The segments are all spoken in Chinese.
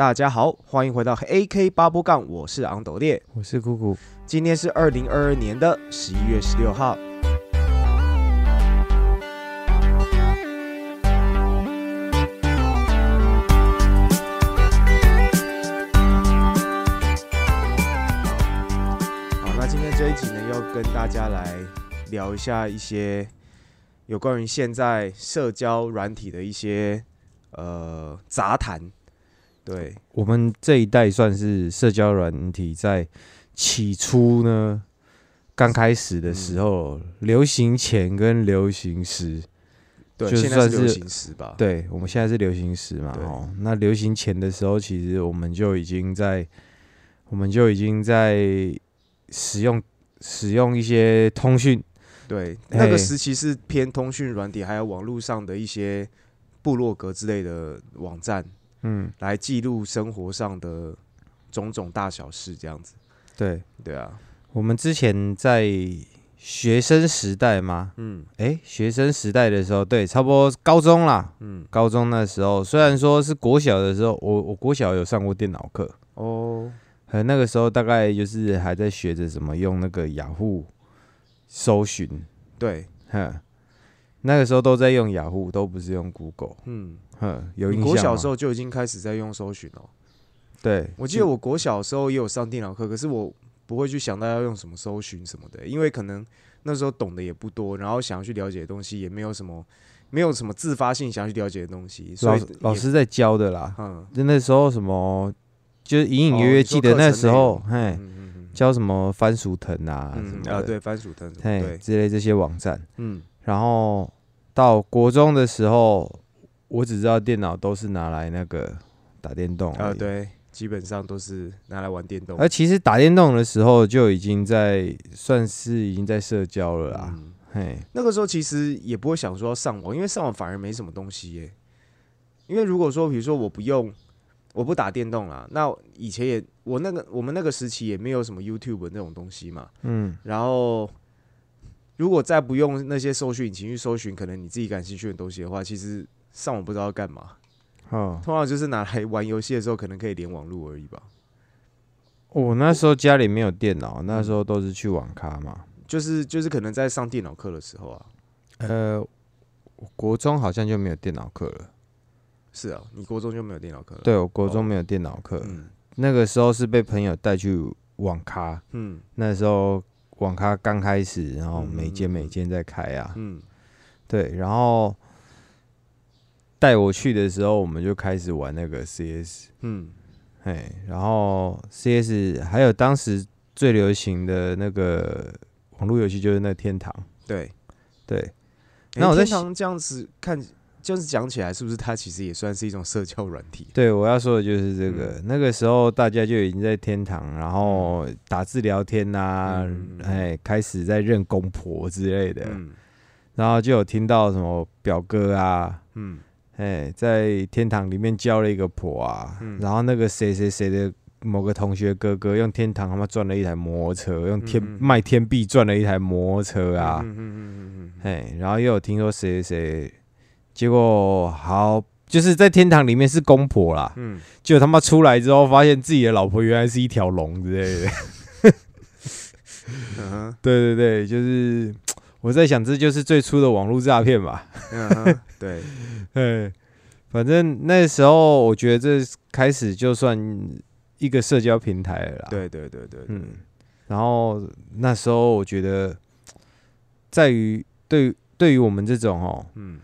大家好，欢迎回到 AK 八波杠，我是昂斗烈。我是姑姑。今天是二零二二年的十一月十六号。好，那今天这一集呢，要跟大家来聊一下一些有关于现在社交软体的一些呃杂谈。对，我们这一代算是社交软体在起初呢，刚开始的时候，流行前跟流行时，对，就现在是流行时吧。对我们现在是流行时嘛，哦，那流行前的时候，其实我们就已经在，我们就已经在使用使用一些通讯，对，那个时期是偏通讯软体，还有网络上的一些部落格之类的网站，嗯，来记录生活上的种种大小事，这样子。对，对啊，我们之前在学生时代嘛，嗯。诶，学生时代的时候，对，差不多高中啦，嗯，高中那时候，虽然说是国小的时候，我我国小有上过电脑课，哦，呃，那个时候大概就是还在学着怎么用那个雅虎搜寻，对，哼，那个时候都在用雅虎，都不是用 Google，嗯，哼，有你印象国小时候就已经开始在用搜寻哦。对，我记得我国小时候也有上电脑课，可是我不会去想到要用什么搜寻什么的，因为可能那时候懂得也不多，然后想要去了解的东西也没有什么，没有什么自发性想要去了解的东西，所老以，老师在教的啦，嗯，就那时候什么，就是隐隐约约记得那时候，容。嘿，嗯嗯嗯。教什么番薯藤啊，什嗯啊，么的，对，番薯藤，嘿，对，之类这些网站。嗯。然后到国中的时候，我只知道电脑都是拿来那个打电动啊，对，基本上都是拿来玩电动而其实打电动的时候就已经在算是已经在社交了啦。嗯嘿，那个时候其实也不会想说要上网，因为上网反而没什么东西耶。因为如果说，比如说我不用，我不打电动啦，那以前也我那个我们那个时期也没有什么 YouTube 那种东西嘛。嗯，然后如果再不用那些搜寻引擎去搜寻可能你自己感兴趣的东西的话，其实上网不知道要干嘛。哦，通常就是拿来玩游戏的时候，可能可以连网络而已吧。我那时候家里没有电脑，那时候都是去网咖嘛。就是就是可能在上电脑课的时候啊，呃，我国中好像就没有电脑课了。是啊，你国中就没有电脑课了。对，我国中哦没有电脑课，嗯那个时候是被朋友带去网咖。嗯那时候网咖刚开始，然后嗯每间嗯每间在开啊。嗯对，然后带我去的时候，我们就开始玩那个 CS，嗯。嘿，然后 CS 还有当时最流行的那个网络游戏就是那天堂，对。对，那那我在天堂这样子看，就是讲起来，是不是它其实也算是一种社交软体？对我要说的就是这个，嗯。那个时候大家就已经在天堂，然后打字聊天呐、嗯。哎，开始在认公婆之类的，嗯。然后就有听到什么表哥啊，嗯哎，在天堂里面交了一个婆啊，嗯然后那个谁谁谁的某个同学哥哥用天堂他妈赚了一台摩托车，用天、卖天币赚了一台摩托车啊，嗯嗯嗯嗯嗯哎、然后又有听说谁谁谁，结果好就是在天堂里面是公婆啦，嗯结果他妈出来之后发现自己的老婆原来是一条龙之类的，对对对，就是 我在想这就是最初的网络诈骗吧。嗯哼，对，对，反正那时候我觉得这开始就算一个社交平台了啦。，对对对对，嗯，然后那时候我觉得，在于对对于我们这种哦，嗯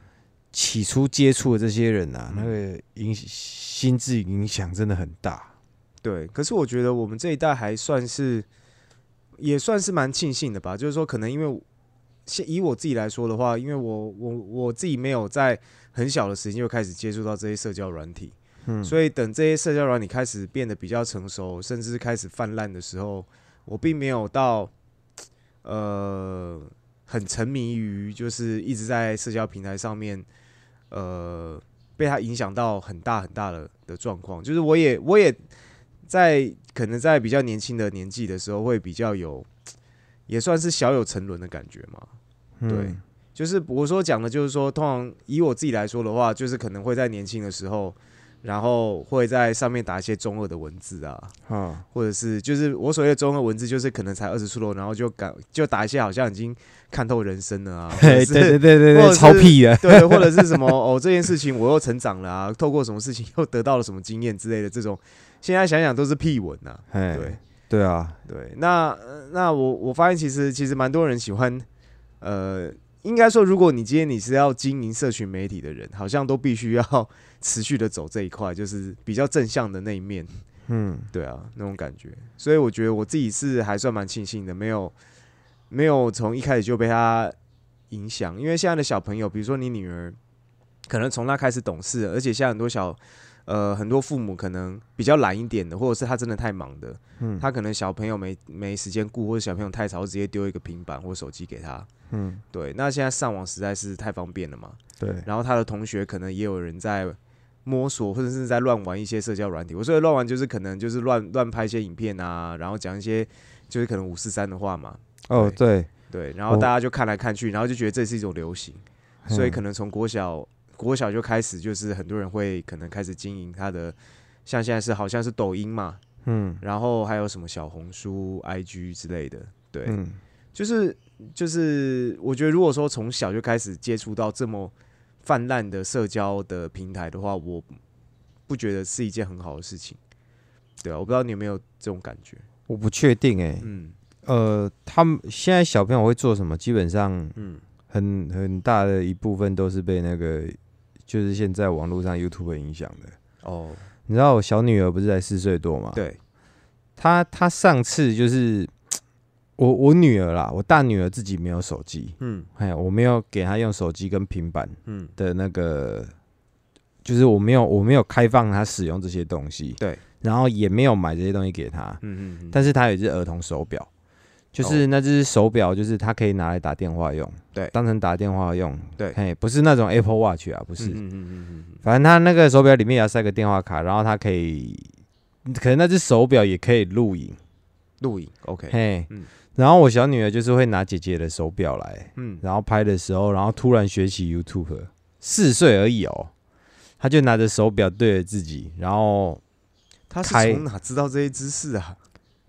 起初接触的这些人啊，嗯那个影心智影响真的很大。对。可是我觉得我们这一代还算是，也算是蛮庆幸的吧。就是说，可能因为现以我自己来说的话，因为我我我自己没有在很小的时间就开始接触到这些社交软体，嗯，所以等这些社交软体开始变得比较成熟，甚至开始泛滥的时候，我并没有到呃很沉迷于就是一直在社交平台上面呃被它影响到很大很大的的状况。就是我也我也在可能在比较年轻的年纪的时候，会比较有也算是小有沉沦的感觉嘛。嗯。对就是我说讲的，就是说，通常以我自己来说的话，就是可能会在年轻的时候，然后会在上面打一些中二的文字啊，啊，或者是就是我所谓的中二文字，就是可能才二十出头，然后就敢就打一些好像已经看透人生了啊，对对对对对，超屁的，对，或者是 什么哦，这件事情我又成长了啊，透过什么事情又得到了什么经验之类的这种，现在想想都是屁文呐、哎，对对啊，对，那呃那我我发现其实其实蛮多人喜欢，呃，应该说如果你今天你是要经营社群媒体的人，好像都必须要持续的走这一块，就是比较正向的那一面。嗯，对啊，那种感觉。所以我觉得我自己是还算蛮庆幸的，没有没有从一开始就被他影响。因为现在的小朋友，比如说你女儿，可能从那开始懂事，而且现在很多小呃很多父母可能比较懒一点的，或者是他真的太忙的，嗯他可能小朋友没没时间顾，或者小朋友太吵，直接丢一个平板或手机给他。嗯，对，那现在上网实在是太方便了嘛。对，然后他的同学可能也有人在摸索，或者是在乱玩一些社交软体。我说的乱玩就是可能就是乱乱拍一些影片啊，然后讲一些就是可能五四三的话嘛，哦，对，对，然后哦大家就看来看去，然后就觉得这是一种流行，所以嗯可能从国小国小就开始，就是很多人会可能开始经营他的，像现在是好像是抖音嘛，嗯然后还有什么小红书、IG 之类的，对，嗯，就是就是，我觉得如果说从小就开始接触到这么泛滥的社交的平台的话，我不觉得是一件很好的事情。对啊，我不知道你有没有这种感觉。我不确定哎，嗯呃，他们现在小朋友会做什么？基本上嗯，很很大的一部分都是被那个，就是现在网络上 YouTube 影响的。哦，你知道我小女儿不是才四岁多吗？，对，她她上次就是我我女儿啦，我大女儿自己没有手机，嗯哎，我没有给她用手机跟平板嗯，的那个，就是我没有我没有开放她使用这些东西，对，然后也没有买这些东西给她，嗯嗯嗯，但是她有一只儿童手表。就是那只手表，就是她可以拿来打电话用，对。当成打电话用，对。嘿，不是那种 Apple Watch 啊，不是，嗯嗯嗯嗯嗯。反正它那个手表里面也要塞个电话卡，然后它可以，可能那只手表也可以录影，录影，OK，嘿，嗯。然后我小女儿就是会拿姐姐的手表来，嗯，然后拍的时候，然后突然学起 YouTube，四岁而已哦，她就拿着手表对着自己，然后她是从哪知道这些知识啊？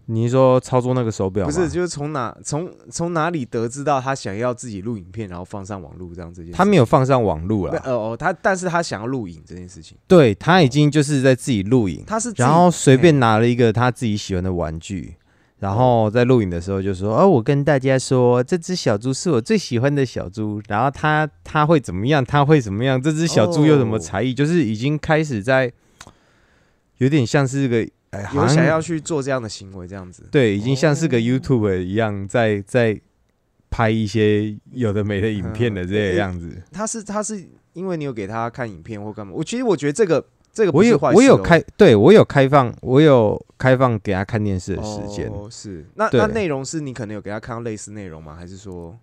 你是说操作那个手表吗？不是，就是从哪从从哪里得知到他想要自己录影片，然后放上网络这样这件事？他没有放上网络啦，不呃哦，他但是他想要录影这件事情，对他已经就是在自己录影，他是然后随便拿了一个他自己喜欢的玩具，然后在录影的时候就说：“哦，我跟大家说，这只小猪是我最喜欢的小猪，然后他他会怎么样？他会怎么样？这只小猪有什么才艺？就是已经开始在有点像是个哎，有想要去做这样的行为，这样子。对，已经像是个哦 YouTube 一样，在在拍一些有的没的影片的这个样子。他是他是因为你有给他看影片或干嘛？我其实我觉得这个这个不我有是坏事哦我有开，对我有开放，我有开放给他看电视的时间。哦、是那那内容是你可能有给他看到类似内容吗？还是说？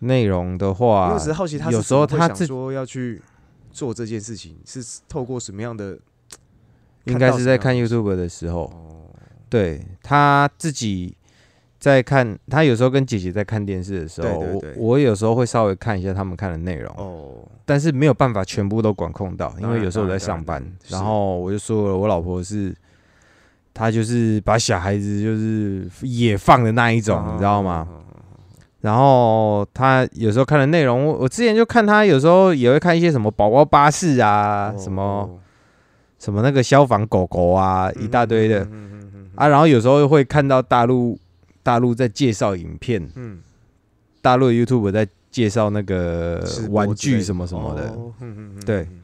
内容的话我只是，好奇他有时候他自想说要去做这件事情，是透过什么样的？应该是在看 YouTube 的时候，哦，对他自己在看，他有时候跟姐姐在看电视的时候，对对对我我有时候会稍微看一下他们看的内容，哦，但是没有办法全部都管控到，因为有时候我在上班然，后我就说了，我老婆是。她就是把小孩子就是野放的那一种，你知道吗？哦？然后他有时候看的内容，我我之前就看他有时候也会看一些什么宝宝巴士啊，哦什么什么那个消防狗狗啊，一大堆的。啊，然后有时候会看到大陆大陆在介绍影片，嗯，大陆的 YouTube 在介绍那个玩具什么什么的，对嗯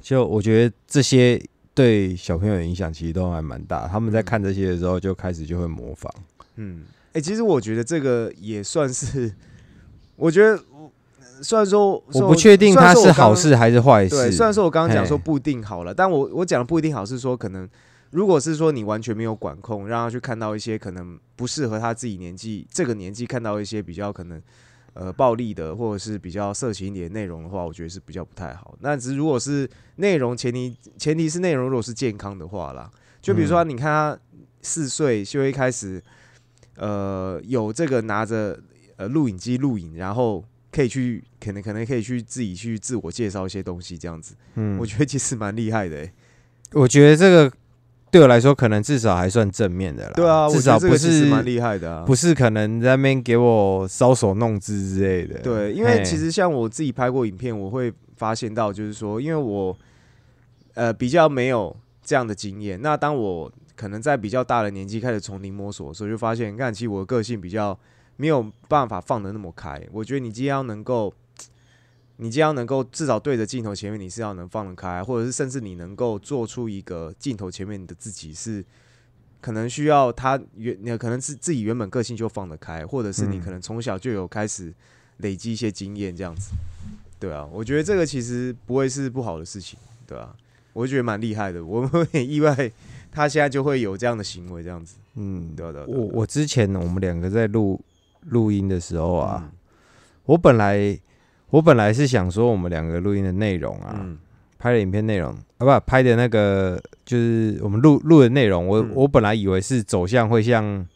就我觉得这些对小朋友的影响其实都还蛮大。他们在嗯看这些的时候，就开始就会模仿。嗯，哎、其实我觉得这个也算是，我觉得我虽然说我不确定它是好，事还是坏虽然说我刚对，事。虽然说我刚刚讲说嘿不一定好了，但我我讲的不一定好是说可能。如果是说你完全没有管控，让他去看到一些可能不适合他自己年纪这个年纪看到一些比较可能呃暴力的或者是比较色情一点内容的话，我觉得是比较不太好。那只是如果是内容前提前提是内容如果是健康的话啦，就比如说你看他四岁就会开始呃有这个拿着呃录影机录影，然后可以去可能可能可以去自己去自我介绍一些东西这样子，嗯我觉得其实蛮厉害的、欸。我觉得这个对我来说，可能至少还算正面的啦。对啊，至少不是蛮厉害的啊。不是可能在那边给我搔首弄姿之类的。对，因为其实像我自己拍过影片，我会发现到，就是说，因为我呃比较没有这样的经验，那当我可能在比较大的年纪开始从零摸索的时候，就发现，看其实我的个性比较没有办法放的那么开。我觉得你既然要能够，你既然要能够至少对着镜头前面，你是要能放得开，或者是甚至你能够做出一个镜头前面的自己是。可能需要他原，你可能是自己原本个性就放得开，或者是你嗯可能从小就有开始累积一些经验，这样子。对啊，我觉得这个其实不会是不好的事情，对啊，我就觉得蛮厉害的，我 有点意外，他现在就会有这样的行为，这样子。嗯，对啊对啊对啊我我之前我们两个在录录音的时候啊，嗯我本来我本来是想说我们两个录音的内容啊，嗯拍的影片内容啊，不拍的那个就是我们录录的内容，我、嗯我本来以为是走向会像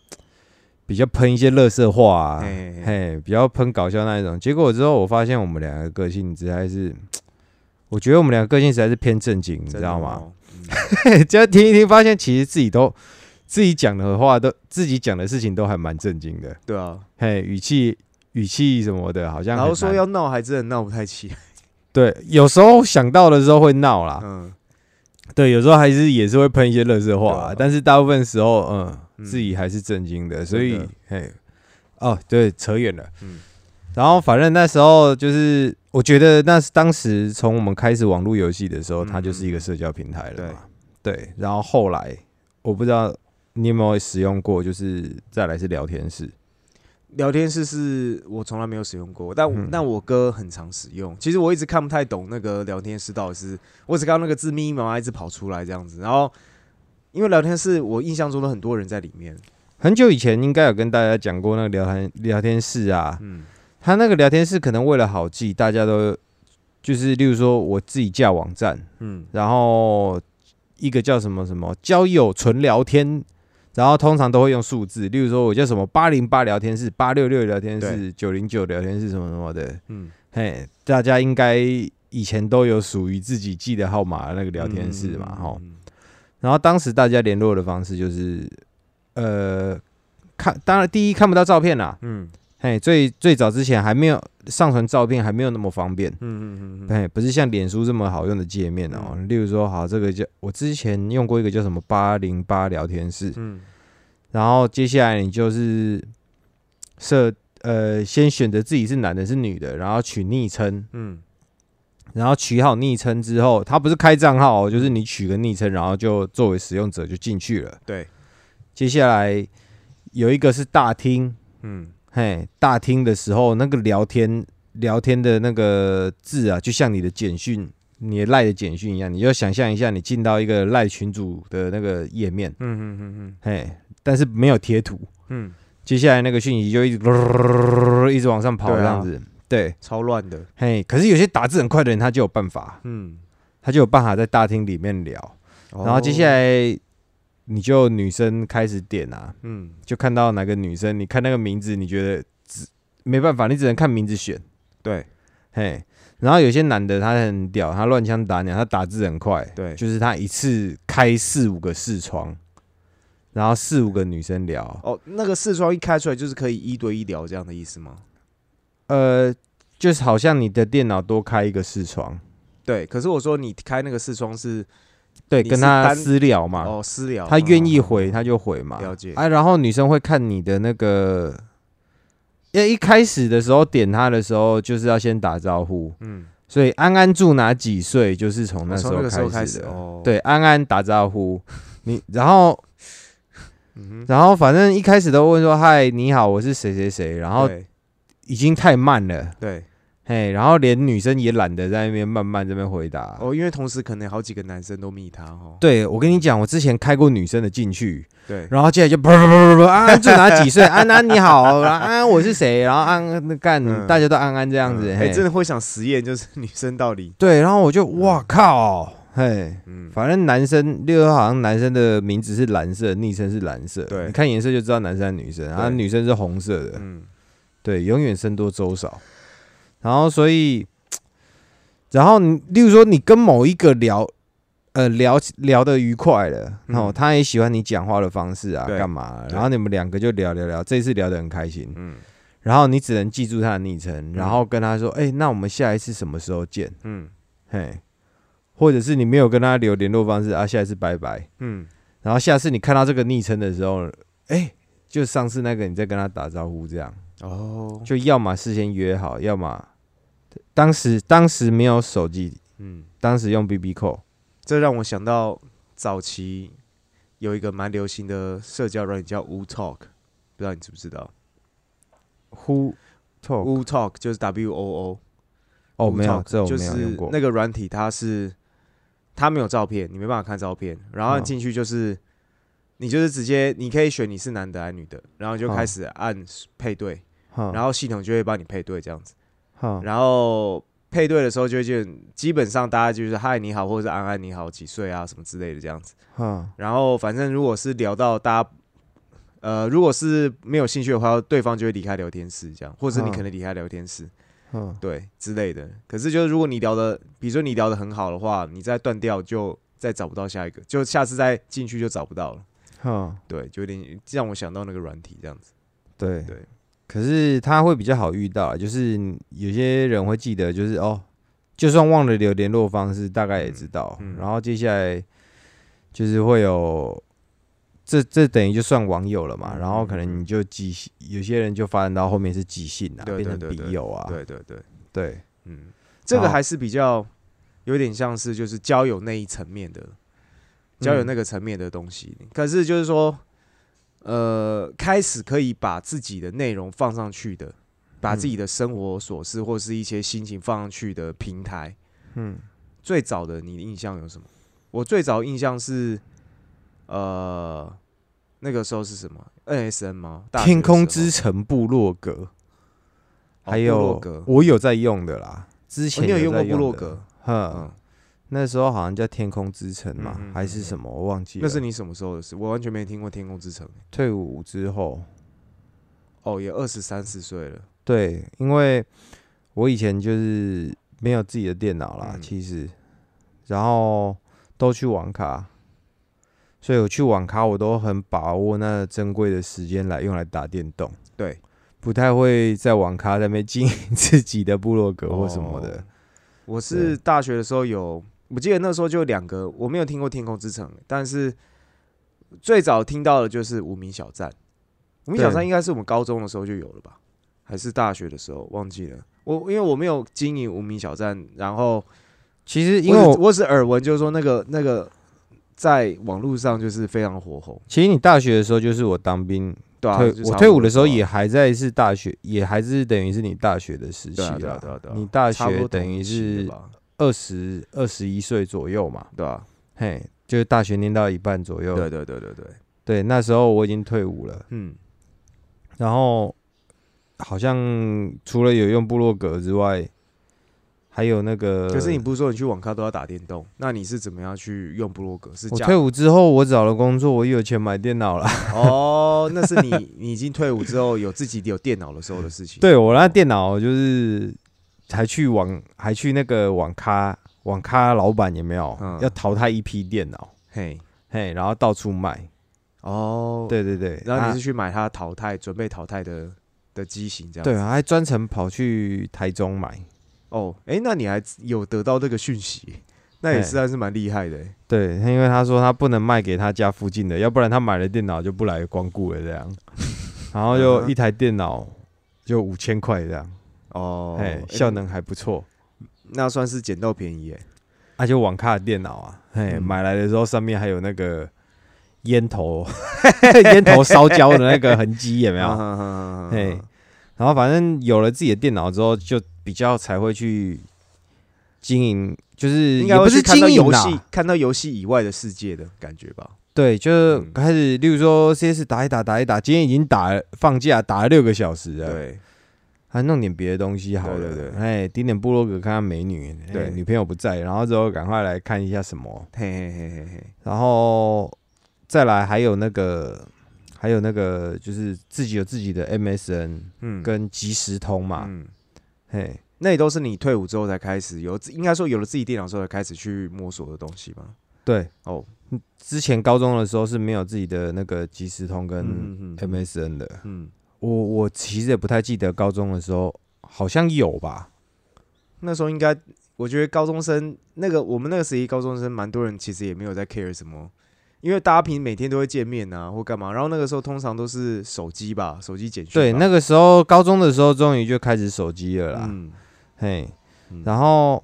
比较喷一些乐色话啊，嘿嘿嘿，比较喷搞笑那一种。结果之后我发现我们两个个性实在是，我觉得我们两个个性实在是偏正经，你知道吗？哦？嗯 只要听一听，发现其实自己都自己讲的话都自己讲的事情都还蛮震惊的，对啊，嘿，语气语气什么的，好像然后说要闹，还真的闹不太起来。对，有时候想到的时候会闹啦，嗯，对，有时候还是也是会喷一些乐色话但是大部分时候，嗯，嗯。自己还是震惊的，所以，嘿，哦，对，扯远了。嗯。然后反正那时候就是，我觉得那是当时从我们开始网络游戏的时候，嗯它就是一个社交平台了对。对，然后后来我不知道你有没有使用过，就是再来是聊天室。聊天室是我从来没有使用过，但我、嗯但我哥很常使用。其实我一直看不太懂那个聊天室到底是，我只看到那个字密密麻麻一直跑出来这样子。然后因为聊天室，我印象中的很多人在里面。很久以前应该有跟大家讲过那个聊天聊天室啊，嗯他那个聊天室可能为了好记，大家都就是例如说我自己架网站，嗯然后一个叫什么什么交友纯聊天，然后通常都会用数字，例如说我叫什么八零八聊天室、八六六聊天室、九零九聊天室什么什么的，嗯，嘿，大家应该以前都有属于自己记的号码的那个聊天室嘛，哈、嗯。然后当时大家联络的方式就是，呃，看，当然第一看不到照片啦，嗯嘿，最最早之前还没有上传照片，还没有那么方便。嗯嗯嗯嗯哎，不是像脸书这么好用的界面哦。例如说，好，这个叫我之前用过一个叫什么八零八聊天室，嗯然后接下来你就是设呃，先选择自己是男的是女的，然后取昵称，嗯然后取好昵称之后，它不是开账号、哦，就是你取个昵称，然后就作为使用者就进去了。对，接下来有一个是大厅，嗯嘿，大厅的时候那个聊天聊天的那个字啊，就像你的简讯、你的赖的简讯一样，你就想象一下，你进到一个赖群主的那个页面，嗯嗯嗯嗯嘿，但是没有贴图，嗯，接下来那个讯息就一直一直往上跑这样子，对，超乱的。嘿，可是有些打字很快的人，他就有办法，嗯，他就有办法在大厅里面聊，然后接下哦，来你就女生开始点啊，嗯。就看到哪个女生，你看那个名字，你觉得只没办法，你只能看名字选。对。嘿，然后有些男的他很屌，他乱枪打鸟，他打字很快，对。就是他一次开四五个视窗，然后四五个女生聊，哦，那个视窗一开出来就是可以一对一聊这样的意思吗？呃，就是好像你的电脑多开一个视窗，对，可是我说你开那个视窗是对，跟他私聊嘛，哦私聊，他愿意嗯回他就回嘛，了解啊，然后女生会看你的那个，因为一开始的时候点他的时候就是要先打招呼，嗯，所以安安住哪几岁就是从那时候开开始的。始哦，，对，安安打招呼，你然后然后反正一开始都问说嗨你好，我是谁谁谁，然后已经太慢了，对嘿，然后连女生也懒得在那边慢慢这边回答。哦，因为同时可能好几个男生都密他哦，对，我跟你讲，我之前开过女生的进去，对，然后接下来就噗噗噗噗噗，安安几岁？安安你好，安安我是谁？然后安安那干，嗯大家都安安这样子，哎，嘿，真的会想实验，就是女生到底，对，然后我就哇靠，嘿，嗯，反正男生，六号好像男生的名字是蓝色，昵称是蓝色，对你看颜色就知道男生还是女生，然后女生是红色的，嗯对，永远僧多粥少。然后所以，然后你，例如说你跟某一个聊，呃聊聊得愉快了，然后，他也喜欢你讲话的方式啊，对。干嘛？对。然后你们两个就聊聊聊，这一次聊得很开心，嗯。然后你只能记住他的昵称，然后跟他说，哎、那我们下一次什么时候见？嗯。嘿，或者是你没有跟他留联络方式啊，下一次拜拜。嗯，然后下次你看到这个昵称的时候，哎、就上次那个你再跟他打招呼，这样。哦，就要么事先约好，要么当时当时没有手机，嗯，当时用 BB 扣，这让我想到早期有一个蛮流行的社交软件叫 Wu Talk，不知道你知不知道 Who Talk？Wu Talk 就是 W O O，哦，没有，Talk 这我就是没有用过。那个软体，它是它没有照片，你没办法看照片，然后进去就是。你就是直接，你可以选你是男的还是女的，然后就嗯开始按配对，然然后系统就会帮你配对这样子。后然后配对的时候就会就基本上大家就是嗨你好，或者是安安你好，几岁啊什么之类的这样子。嗯然后反正如果是聊到大家，呃，如果是没有兴趣的话，对方就会离开聊天室这样，或者你嗯可能离开聊天室，嗯对之类的。可是就是如果你聊的，比如说你聊的很好的话，你再断掉就再找不到下一个，就下次再进去就找不到了。嗯，对，就有点让我想到那个软体这样子。对对。可是他会比较好遇到啊，就是有些人会记得，就是哦，就算忘了留联络方式，大概也知道。嗯嗯然后接下来就是会有，这这等于就算网友了嘛。嗯然后可能你就寄，有些人就发展到后面是寄信啊，对变成笔友啊。对对对，对嗯，这个还是比较有点像是就是交友那一层面的，交友嗯那个层面的东西。可是就是说，呃，开始可以把自己的内容放上去的，把自己的生活琐事或是一些心情放上去的平台，嗯，最早的你的印象有什么？我最早印象是，呃，那个时候是什么？NSN 吗？天空之城部落格，哦还有格我有在用的啦。之哦前你有用过部落格？哼，嗯，那时候好像叫天空之城嘛，嗯嗯嗯还是什么，我忘记了。那是你什么时候的事？我完全没听过天空之城。退伍之后，哦，也二十三四岁了。对，因为我以前就是没有自己的电脑啦，嗯其实，然后都去网咖，所以我去网咖我都很把握那珍贵的时间来用来打电动，对，不太会在网咖在那边经营自己的部落格或什么的。哦我是大学的时候有，我记得那时候就两个，我没有听过天空之城，但是最早听到的就是无名小站。无名小站应该是我们高中的时候就有了吧？还是大学的时候忘记了？我因为我没有经营无名小站，然后其实因为我我只我只耳闻，就是说那个那个在网络上就是非常火红，其实你大学的时候就是我当兵对啊，我退伍的时候也还在是大学，也还是等于是你大学的时期对啊对啊对啊对啊，你大学等于是吧，二十二十一岁左右嘛，对吧？嘿，就是大学念到一半左右。对对对对对，对，那时候我已经退伍了，嗯，然后好像除了有用部落格之外，还有那个。可是你不是说你去网咖都要打电动？那你是怎么样去用部落格？是退伍之后，我找了工作，我有钱买电脑了。哦，那是你你已经退伍之后有自己有电脑的时候的事情。对我那电脑就是还去网还去那个网咖，网咖老板有没有、嗯要淘汰一批电脑？嘿，嘿，然后到处卖。哦，，对对对，然后你是啊去买他淘汰准备淘汰的的机型这样。对，，还专程跑去台中买。哦，哎，那你还有得到这个讯息，那也嘿实在是蛮厉害的欸。对，因为他说他不能卖给他家附近的，要不然他买了电脑就不来光顾了这样。然后就一台电脑就五千块这样，哦，哎、诶效能还不错。那算是捡到便宜哎。而且网咖的电脑啊，嘿，嗯买来的时候上面还有那个烟头，烟头烧焦的那个痕迹，有没有？有嘿，然后反正有了自己的电脑之后，就比较才会去经营，就是也不是看到经营游戏，看到游戏以外的世界的感觉吧。对，就嗯开始，例如说 CS 打一打打一打，今天已经打了放假打了六个小时了，，对，还弄点别的东西好了，对对对。哎，点点部落格看看美女，哎对女朋友不在，然后之后赶快来看一下什么，嘿嘿嘿嘿嘿，然后再来还有那个还有那个就是自己有自己的 MSN 嗯，跟即时通嘛，嗯，嘿，那也都是你退伍之后才开始有，应该说有了自己电脑之后才开始去摸索的东西吧？对，哦，之前高中的时候是没有自己的那个即时通跟 MSN 的。嗯，我我其实也不太记得高中的时候好像有吧。那时候应该，我觉得高中生那个我们那个时期高中生，蛮多人其实也没有在 care 什么，因为大家平时每天都会见面啊，或干嘛。然后那个时候通常都是手机吧，手机简讯。对，那个时候高中的时候终于就开始手机了啦。嗯嘿，嗯然后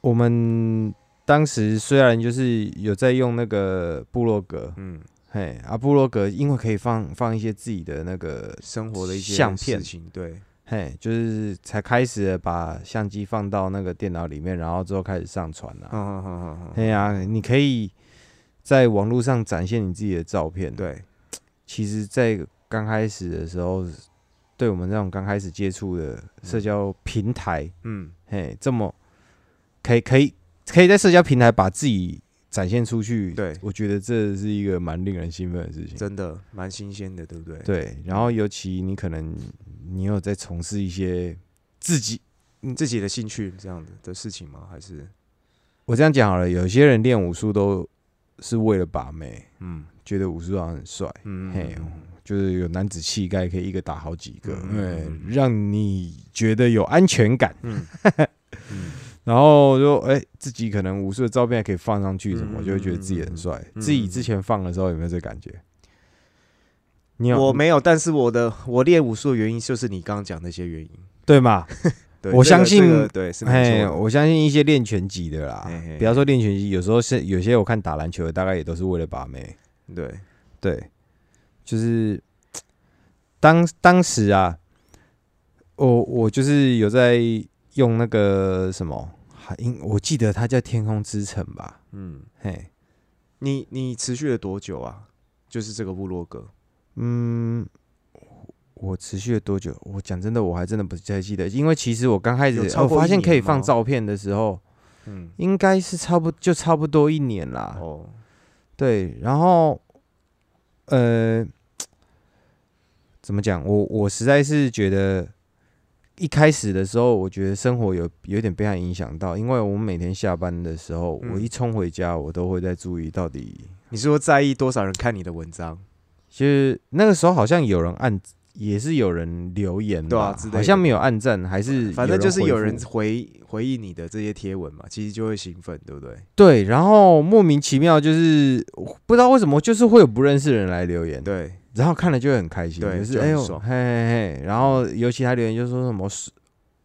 我们当时虽然就是有在用那个部落格，嗯，嘿啊，部落格因为可以放放一些自己的那个，生活的一些相片对，嘿，就是才开始把相机放到那个电脑里面，然后之后开始上传啊。嗯嗯嗯嗯嗯，嘿呀、你可以在网络上展现你自己的照片。，对，其实，在刚开始的时候，对我们这种刚开始接触的社交平台，嗯，嘿，这么可以可以可以在社交平台把自己展现出去，对我觉得这是一个蛮令人兴奋的事情。真的蛮新鲜的，对不对？，对，然后尤其你可能你有在从事一些自己，自己的兴趣这样子的事情吗？还是我这样讲好了，有些人练武术都是为了把妹，嗯觉得武术好像很帅，嗯嘿嗯就是有男子气概，可以一个打好几个，嗯对嗯，让你觉得有安全感。嗯 嗯然后就哎、自己可能武术的照片还可以放上去什么，嗯就会觉得自己很帅。嗯自己之前放的时候有没有这感觉？你有我没有，但是我的我练武术的原因就是你刚刚讲那些原因。对嘛？对这个我相信这个对是没哎，错。我相信一些练拳击的啦嘿嘿，不要说练拳击，有时候是有些我看打篮球的，大概也都是为了把妹。对，对，就是当当时啊，我我就是有在用那个什么，还应我记得它叫天空之城吧，嗯，嘿，你你持续了多久啊？就是这个部落格，嗯，我持续了多久？我讲真的，我还真的不太记得，因为其实我刚开始我发现可以放照片的时候，嗯，应该是差不就差不多一年啦。哦，对，然后呃，怎么讲？我我实在是觉得一开始的时候，我觉得生活有有点被他影响到，因为我们每天下班的时候，嗯我一冲回家，我都会在注意到底，你是说在意多少人看你的文章？其实那个时候好像有人按。也是有人留言吧，对啊之类的好像没有按赞，还是反正就是有人回复回回应你的这些贴文嘛，其实就会兴奋，对不对？对，然后莫名其妙就是不知道为什么，就是会有不认识的人来留言，对，然后看了就会很开心，对就是哎呦，嘿嘿嘿，然后尤其他留言就说什么说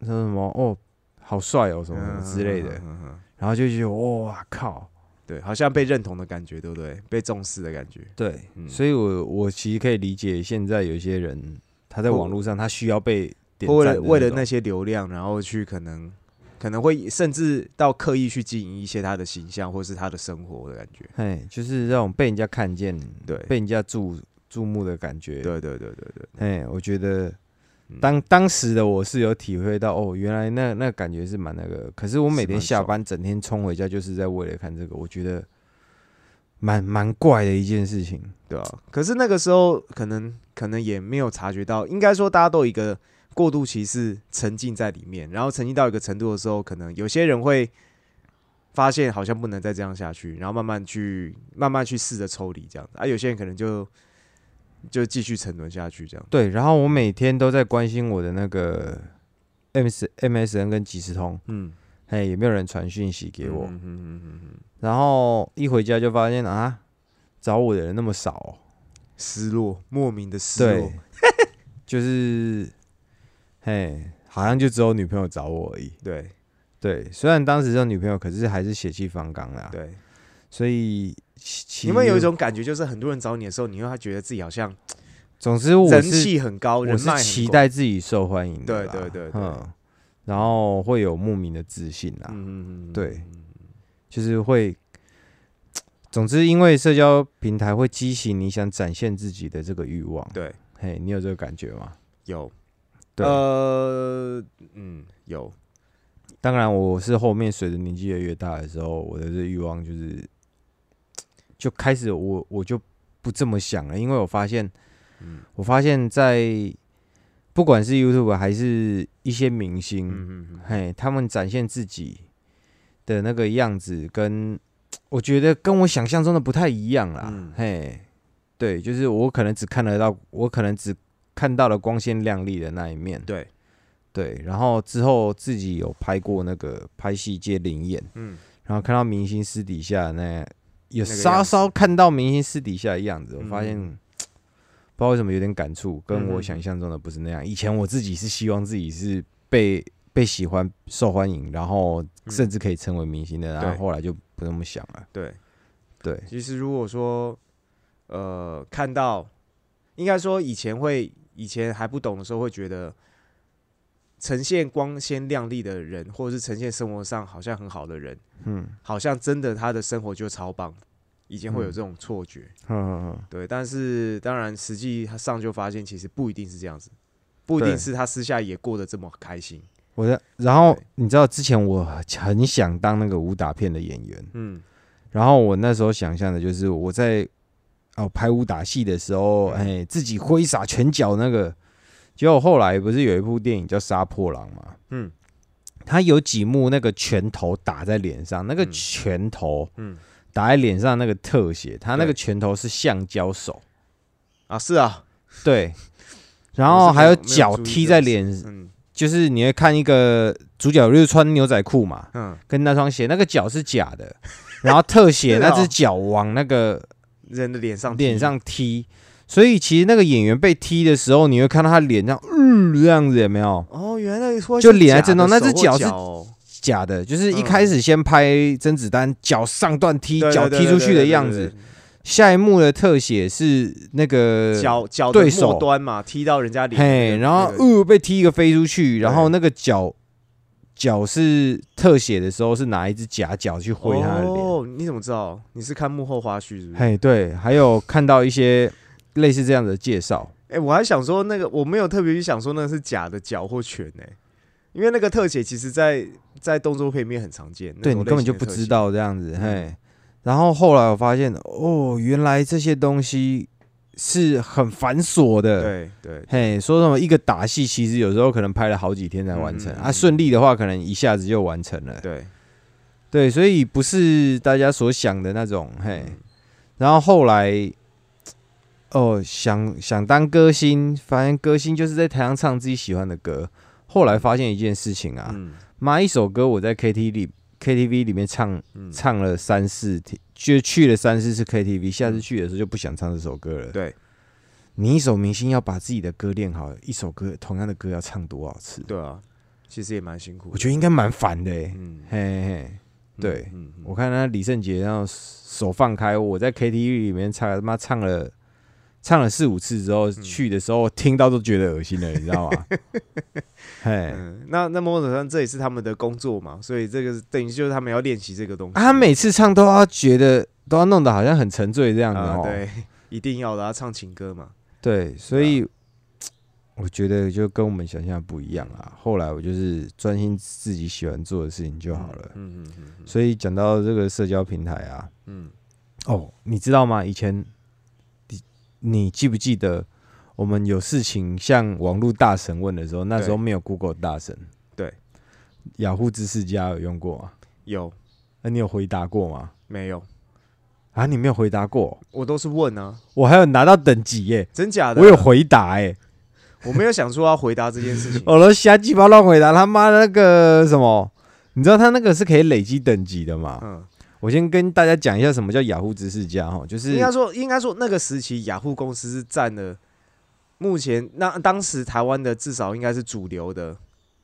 什么哦，好帅哦，什么什么之类的，嗯嗯嗯然后就觉得哇靠，对，好像被认同的感觉，对不对？被重视的感觉，对，嗯。所以我我其实可以理解现在有一些人他在网络上他需要被点或为赞的种。了为了那些流量，然后去可能可能会甚至到刻意去经营一些他的形象或是他的生活的感觉。嘿，就是这种被人家看见、对，被人家注注目的感觉，对对对对对，哎，我觉得嗯当当时的我是有体会到，哦，原来那那感觉是蛮那个。可是我每天下班整天冲回家，就是在为了看这个，我觉得蛮蛮怪的一件事情。对啊。可是那个时候可能可能也没有察觉到，应该说大家都有一个过渡期是沉浸在里面，然后沉浸到一个程度的时候，可能有些人会发现好像不能再这样下去，然后慢慢去慢慢去试着抽离这样子。啊，有些人可能就就继续沉沦下去这样。对，然后我每天都在关心我的那个 M S M S N 跟即时通，嗯，嘿，有没有人传讯息给我？嗯嗯嗯嗯嗯，然后一回家就发现啊，找我的人那么少哦、失落，莫名的失落对。，就是嘿，好像就只有女朋友找我而已。对对，虽然当时有女朋友，可是还是血气方刚啦。，对，所以其你们有一，种感觉，就是很多人找你的时候，你会觉得自己好像 总之我人气很高，我人脉很是期。待自己受欢迎的对。对对对嗯，然后会有莫名的自信啦，嗯嗯嗯，对就是会。总之，因为社交平台会激起你想展现自己的这个欲望。对，嘿，你有这个感觉吗？有，对，呃，嗯，有，当然，我是后面随着年纪越来越大的时候，我的这欲望就是就开始我我就不这么想了，因为我发现，嗯。我发现在不管是 YouTube 还是一些明星，嗯嘿，他们展现自己的那个样子跟 我觉得跟我想象中的不太一样啦。嗯。嘿，对，就是我可能只看得到，我可能只看到了光鲜亮丽的那一面。对，对，然后之后自己有拍过那个拍戏接灵演，嗯，然后看到明星私底下那有那个稍稍看到明星私底下的样子，我发现。嗯 不知道为什么有点感触，跟我嗯想象中的不是那样。以前我自己是希望自己是被被喜欢、受欢迎，然后甚至可以成为明星的，然后后来就不那么想了。对。对，其实如果说，呃，看到，应该说以前会，以前还不懂的时候会觉得，呈现光鲜亮丽的人，或者是呈现生活上好像很好的人，嗯，好像真的他的生活就超棒。以前会有嗯。这种错觉，哼哼哼对，但是当然实际上就发现，其实不一定是这样子，不一定是他私下也过得这么开心。我的，然后你知道之前我很想当那个武打片的演员，嗯。然后我那时候想象的就是我在哦拍武打戏的时候，哎，自己挥洒拳脚那个。结果后来不是有一部电影叫《杀破狼》吗？嗯。他有几幕那个拳头打在脸上，那个嗯。拳头嗯。打在脸上那个特写，他那个拳头是橡胶手，啊，是啊，对，然后还有脚踢在脸，嗯。就是你会看一个主角就是穿牛仔裤嘛，嗯，跟那双鞋，那个脚是假的，然后特写 那只哦脚往那个人的脸上脸上踢，所以其实那个演员被踢的时候，你会看到他脸这样，嗯，这样子有没有？哦，原来会就脸还震动那只脚是哦假的，就是一嗯开始先拍甄子丹脚上段踢，脚踢出去的样子，下一幕的特写是那个脚脚对手。末端嘛，踢到人家脸那嘿，然后那个呃被踢一个飞出去，然后那个脚脚是特写的时候是拿一只假脚去挥他的脸，哦，你怎么知道？你是看幕后花絮是不是？嘿，对，还有看到一些类似这样的介绍，哎、我还想说那个，我没有特别去想说那个是假的脚或拳呢、因为那个特写其实在在动作片里面很常见，那对你根本就不。知道这样子，嗯嘿。然后后来我发现，哦，原来这些东西是很繁琐的，对对嘿，说什么一个打戏，其实有时候可能拍了好几天才完成、啊，顺利的话可能一下子就完成了。对，对，所以不是大家所想的那种，嘿。嗯然后后来，哦，想想当歌星，发现歌星就是在台上唱自己喜欢的歌。后来发现一件事情啊，嗯妈、一首歌我在 KTV 里 KTV 里面唱嗯，唱了三四天，就去了三四次 KTV，下次去的时候就不想唱这首歌了。对你一首明星要把自己的歌练好，一首歌同样的歌要唱多少次？对啊，其实也蛮辛苦的。我觉得应该蛮烦的、欸。嗯，嘿嘿嘿，对嗯，嗯我看他李圣杰，然后手放开，我在 KTV 里面唱，他妈唱了唱了四五次之后，嗯去的时候听到都觉得恶心了，你知道吗？嘿，嗯，那那某种程度上这也是他们的工作嘛，所以这个等于就是他们要练习这个东西。啊他每次唱都要觉得都要弄得好像很沉醉这样子哦。啊对，一定要的，他唱情歌嘛。对，所以我觉得就跟我们想象不一样啊。后来我就是专心自己喜欢做的事情就好了。嗯嗯所以讲到这个社交平台啊，嗯，哦，你知道吗？以前你你记不记得我们有事情向网络大神问的时候，那时候没有 Google 大神，对，雅虎知识家有用过吗？有那你有回答过吗？没有？啊，你没有回答过，我都是问啊，我还有拿到等级耶，真假的？我有，回答哎，我没有想说要回答这件事情。我都瞎鸡巴乱回答，他妈的那个什么，你知道他那个是可以累积等级的嘛？嗯，我先跟大家讲一下什么叫雅虎知识家哈，就是应该说，应该说那个时期，雅虎公司是占了目前那当时台湾的至少应该是主流的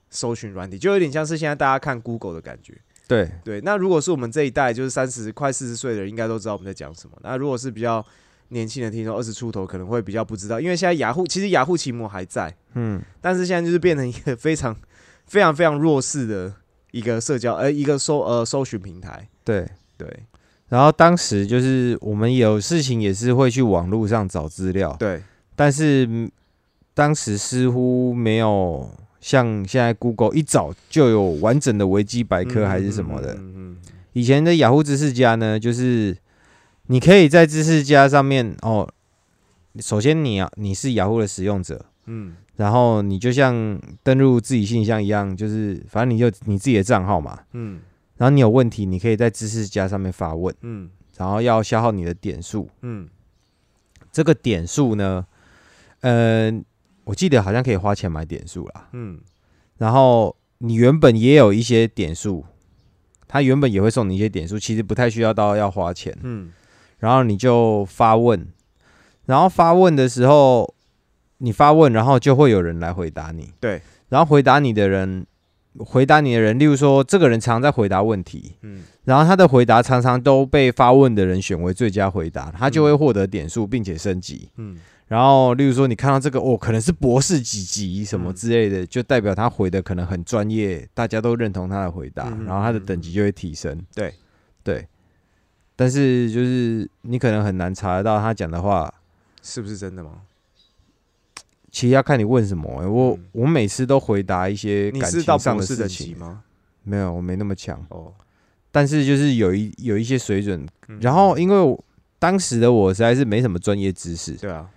搜寻软体，就有点像是现在大家看 Google 的感觉。对对，那如果是我们这一代，就是三十快四十岁的人，应该都知道我们在讲什么。那如果是比较年轻的听众，二十出头，可能会比较不知道，因为现在雅虎其实雅虎奇摩还在，嗯但是现在就是变成一个非常非常非常弱势的一个社交呃一个搜呃搜寻平台。对。对。然后当时就是我们有事情也是会去网络上找资料，对，但是嗯当时似乎没有像现在 Google 一找就有完整的维基百科还是什么的。嗯嗯以前的雅虎知识家呢，就是你可以在知识家上面哦，首先你啊你是雅虎的使用者，嗯。然后你就像登录自己信箱一样，就是反正你就你自己的账号嘛，嗯然后你有问题，你可以在知识家上面发问，嗯然后要消耗你的点数。嗯这个点数呢，呃，我记得好像可以花钱买点数啦。嗯然后你原本也有一些点数，他原本也会送你一些点数，其实不太需要到要花钱。嗯然后你就发问，然后发问的时候，你发问，然后就会有人来回答你。对，然后回答你的人，回答你的人，例如说这个人常在回答问题，嗯然后他的回答常常都被发问的人选为最佳回答，他就会获得点数，并且升级。嗯然后，例如说你看到这个哦，可能是博士几级什么嗯之类的，就代表他回的可能很专业，大家都认同他的回答，然后他的等级就会提升。对对，但是就是你可能很难查得到他讲的话，是不是真的吗？其实要看你问什么、欸。我、嗯。我每次都回答一些感情上的事情，吗？没有，我没那么强，哦，但是就是有一有一些水准。嗯。然后因为我当时的我实在是没什么专业知识，对啊，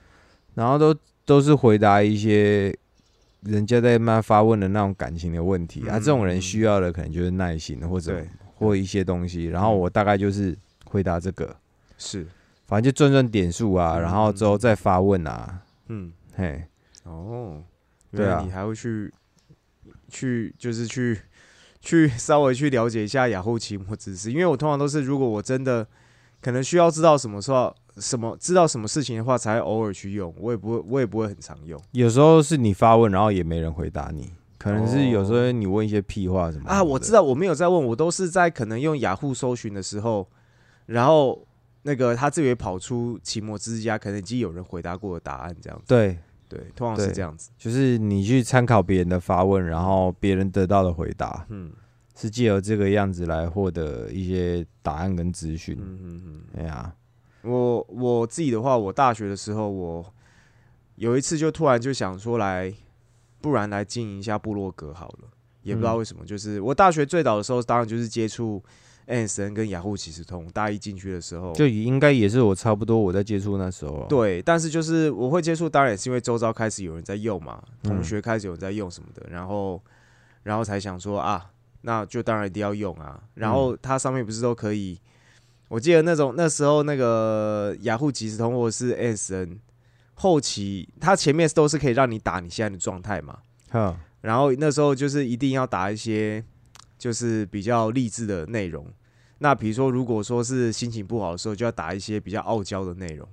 然后都都是回答一些人家在慢发问的那种感情的问题、啊，嗯这种人需要的可能就是耐心或者，或一些东西，然后我大概就是回答这个，是，反正就赚赚点数啊，嗯然后之后再发问啊，嗯，嘿，哦，对啊你还会去去就是去去稍微去了解一下雅虎期末知识，因为我通常都是如果我真的可能需要知道什么时候什么知道什么事情的话，才会偶尔去用，我也不会我也不会很常用有时候是你发问，然后也没人回答你，可能是有时哦候你问一些屁话什么啊。我知道，道我没有在问，我都是在可能用雅虎搜寻的时候，然后那个他这边跑出期末知识家，可能已经有人回答过的答案，这样子。对，对，通常是这样子。就是你去参考别人的发问，然后别人得到的回答，嗯是借由这个样子来获得一些答案跟资讯。嗯嗯嗯。哎呀，我我自己的话，我大学的时候，我有一次就突然就想说来，不然来经营一下部落格好了，也不知道嗯为什么，就是我大学最早的时候，当然就是接触 MSN 跟雅虎即时通，大一进去的时候，就应该也是我差不多我在接触那时候啊。对，但是就是我会接触，当然也是因为周遭开始有人在用嘛，同嗯学开始有人在用什么的，然后然后才想说啊，那就当然一定要用啊。然后它上面不是都可以，我记得那种那时候那个雅虎即时通或者是 MSN 后期，它前面都是可以让你打你现在的状态嘛，哈，然后那时候就是一定要打一些就是比较励志的内容。那比如说，如果说是心情不好的时候，就要打一些比较傲娇的内容。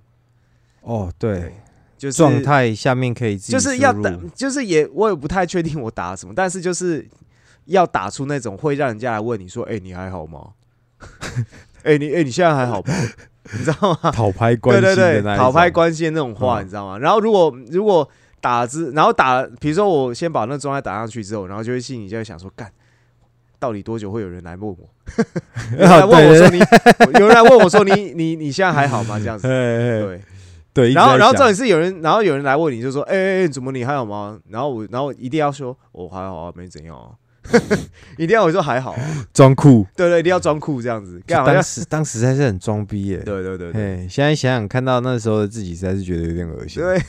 哦，对，就是状态下面可以自己就是要打，就是也我也不太确定我打什么，但是就是要打出那种会让人家来问你说：“哎、你还好吗？”哎、你哎、你现在还好吗？你知道吗？讨拍关对对对，心的那一讨拍关系的那种话，嗯你知道吗？然后如果如果打字，然后打，比如说我先把那状态打上去之后，然后就会心里就会想说：“干，到底多久会有人来问我？有人来问我说你，有人来问我说你你你现在还好吗？这样子。”对对，然后，然后重这点是有人，然后有人来问你，就说：“哎、哎、哎怎么你还好吗？”然后我，然后一定要说：“我、还好啊，没怎样啊。”一定要我说还好啊，装酷，对对，一定要装酷这样子，当时当时还是很装逼耶。对对对对，现在想想看到那时候的自己，实在是觉得有点恶心。对，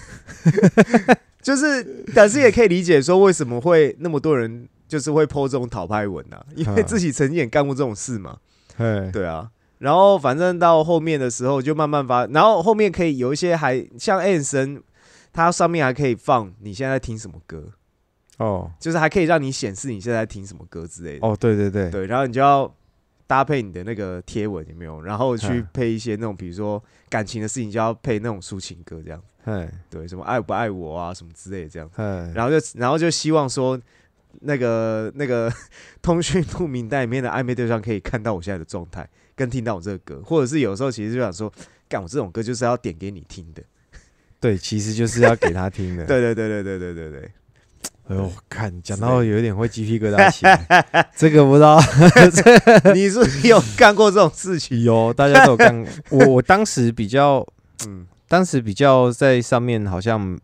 就是，但是也可以理解说为什么会那么多人就是会 po 这种讨拍文啊，因为嗯自己曾经也干过这种事嘛，嘿，对啊。然后反正到后面的时候就慢慢发，然后后面可以有一些还像 a n s o n 它上面还可以放你现在在听什么歌。哦就是还可以让你显示你现在在听什么歌之类的。哦，对对对，对，然后你就要搭配你的那个贴文有没有？然后去嗯配一些那种，比如说感情的事情，就要配那种抒情歌这样。嘿，对，什么爱不爱我啊，什么之类的这样。嘿，然后就然后就希望说。那个那个 通讯录名单里面的暧昧对象可以看到我现在的状态，跟听到我这个歌，或者是有时候其实就想说，干我这种歌就是要点给你听的。对，其实就是要给他听的。对对对对对对对对，哎呦，看讲到有点会鸡皮疙瘩起来，这个不知道你是有干过这种事情？有大家都有干。我我当时比较，嗯当时比较在上面好像，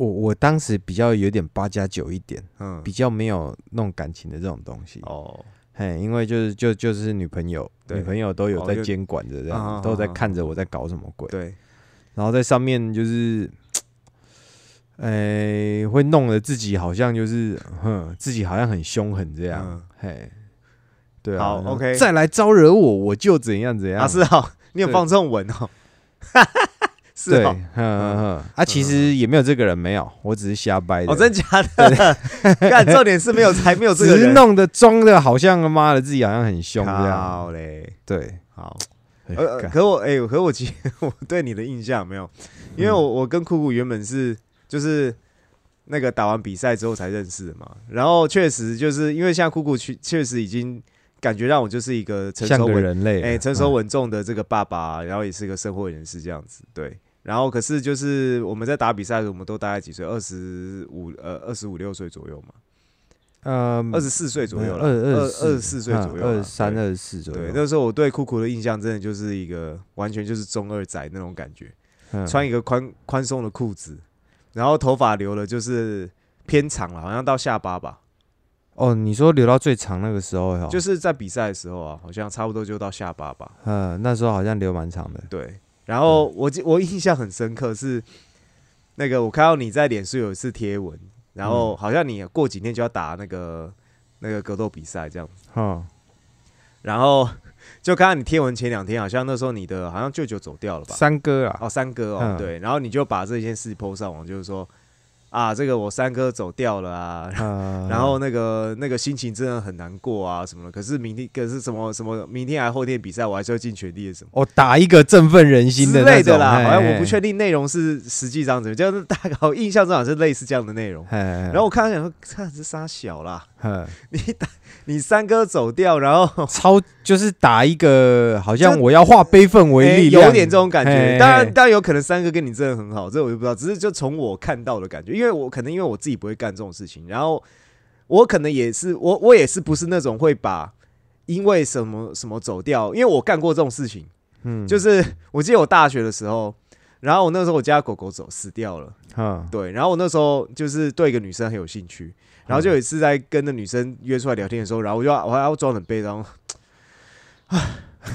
我我当时比较有点八加九一点，嗯比，较没有弄感情的这种东西。哦，嘿，因为就是就就是女朋友，女朋友都有在监管着这样，都在啊看着我在搞什么鬼。对，然后在上面就是，诶、会弄得自己好像就是，哼，自己好像很凶狠这样，嗯嘿，对啊，好 OK 再来招惹我，我就怎样怎样。啊，是哦，你有放这种文哦，是对，哦嗯，嗯嗯啊，其实也没有这个人，没有，我只是瞎掰的。哦，真假的？干，重点是没有，才没有这个人。只是弄得装的好像他妈的自己好像很凶这样。好嘞，对，好。可我哎、可我其实 我对你的印象没有，因为我我跟酷酷原本是就是那个打完比赛之后才认识的嘛，然后确实就是因为现在酷酷确确实已经感觉让我就是一个成熟稳人类，哎、成熟嗯稳重的这个爸爸，然后也是一个社会人士这样子，对。然后可是就是我们在打比赛的时候，我们都大概几岁？二十五呃二十五六岁左右嘛，呃二十四岁左右了，二二二二十四岁左右，二十三、二十四左右。对，那时候我对酷酷的印象真的就是一个完全就是中二仔那种感觉，嗯穿一个宽宽松的裤子，然后头发留了就是偏长了，好像到下巴吧，哦，你说留到最长那个时候哦，就是在比赛的时候啊，好像差不多就到下巴吧。嗯，那时候好像留蛮长的。对，然后我记我印象很深刻是那个我看到你在脸书有一次贴文，然后好像你过几天就要打那个那个格斗比赛这样。子，哦，然后 就看到你贴文前两天，好像那时候你的好像舅舅走掉了吧？三哥啊，哦，三哥哦，嗯。对，然后你就把这件事 PO 上网，就是说啊，这个我三哥走掉了啊，呃 然后那个那个心情真的很难过啊什么的。可是明天可是什么什么明天还后天比赛，我还是要尽全力的什么。哦，打一个振奋人心的之那种类的啦，好像我不确定内容是实际上怎么，就是大概我印象中好像是类似这样的内容。嘿然后我看到想说，看这仨小啦，嘿 你打你三哥走掉，然后 超就是打一个，好像我要化悲愤为诶力量，有点这种感觉。嘿当然，当然有可能三哥跟你真的很好，这我就不知道。只是就从我看到的感觉，因为我可能因为我自己不会干这种事情，然后我可能也是我我也是不是那种会把因为什么什么走掉，因为我干过这种事情。嗯，就是我记得我大学的时候，然后我那时候我家狗狗走死掉了，嗯对，然后我那时候就是对一个女生很有兴趣，然后就有一次在跟那女生约出来聊天的时候，然后我就我还要装很悲伤，唉，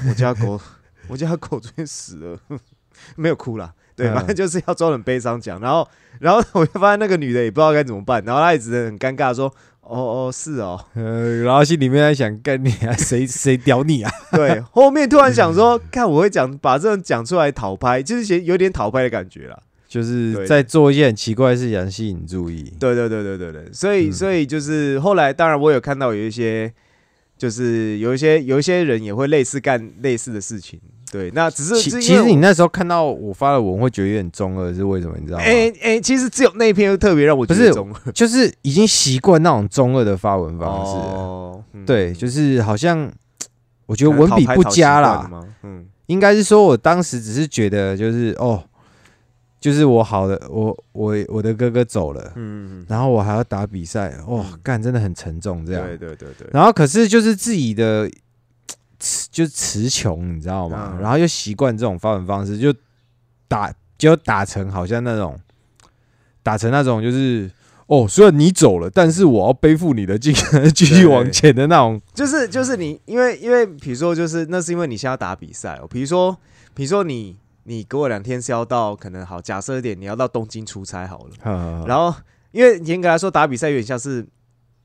我家狗，我家狗昨天死了，没有哭啦，对，嗯反正就是要装很悲伤讲，然后然后 我就发现那个女的也不知道该怎么办，然后她一直很尴尬说，哦哦是哦，呃，然后心里面在想，干你啊，谁谁屌你啊？对，后面突然想说，看我会讲把这种讲出来讨拍，就是有点讨拍的感觉啦。就是在做一件很奇怪的事情吸引注意。对对对对对对，所以、嗯所以就是后来，当然我有看到有一些，就是有一些有一些人也会类似干类似的事情。对，那只是其实你那时候看到我发的文，会觉得有点中二，是为什么？你知道吗？哎哎、其实只有那一篇特别让我觉得中二就是已经习惯那种中二的发文方式。哦，嗯对，就是好像我觉得文笔不佳啦，吗？嗯，应该是说我当时只是觉得就是哦，就是我好的，我我我的哥哥走了，嗯，然后我还要打比赛，哇，嗯干真的很沉重这样。对对对对，然后可是就是自己的词就是词穷，你知道吗？嗯然后又习惯这种发文方式，就打就打成好像那种打成那种就是哦，虽然你走了，但是我要背负你的继继续往前的那种。就是就是你，因为因为比如说就是那是因为你现在要打比赛哦，比如说比如说你你给我两天是要到可能好假设一点，你要到东京出差好了。然然后，因为严格来说，打比赛有点像是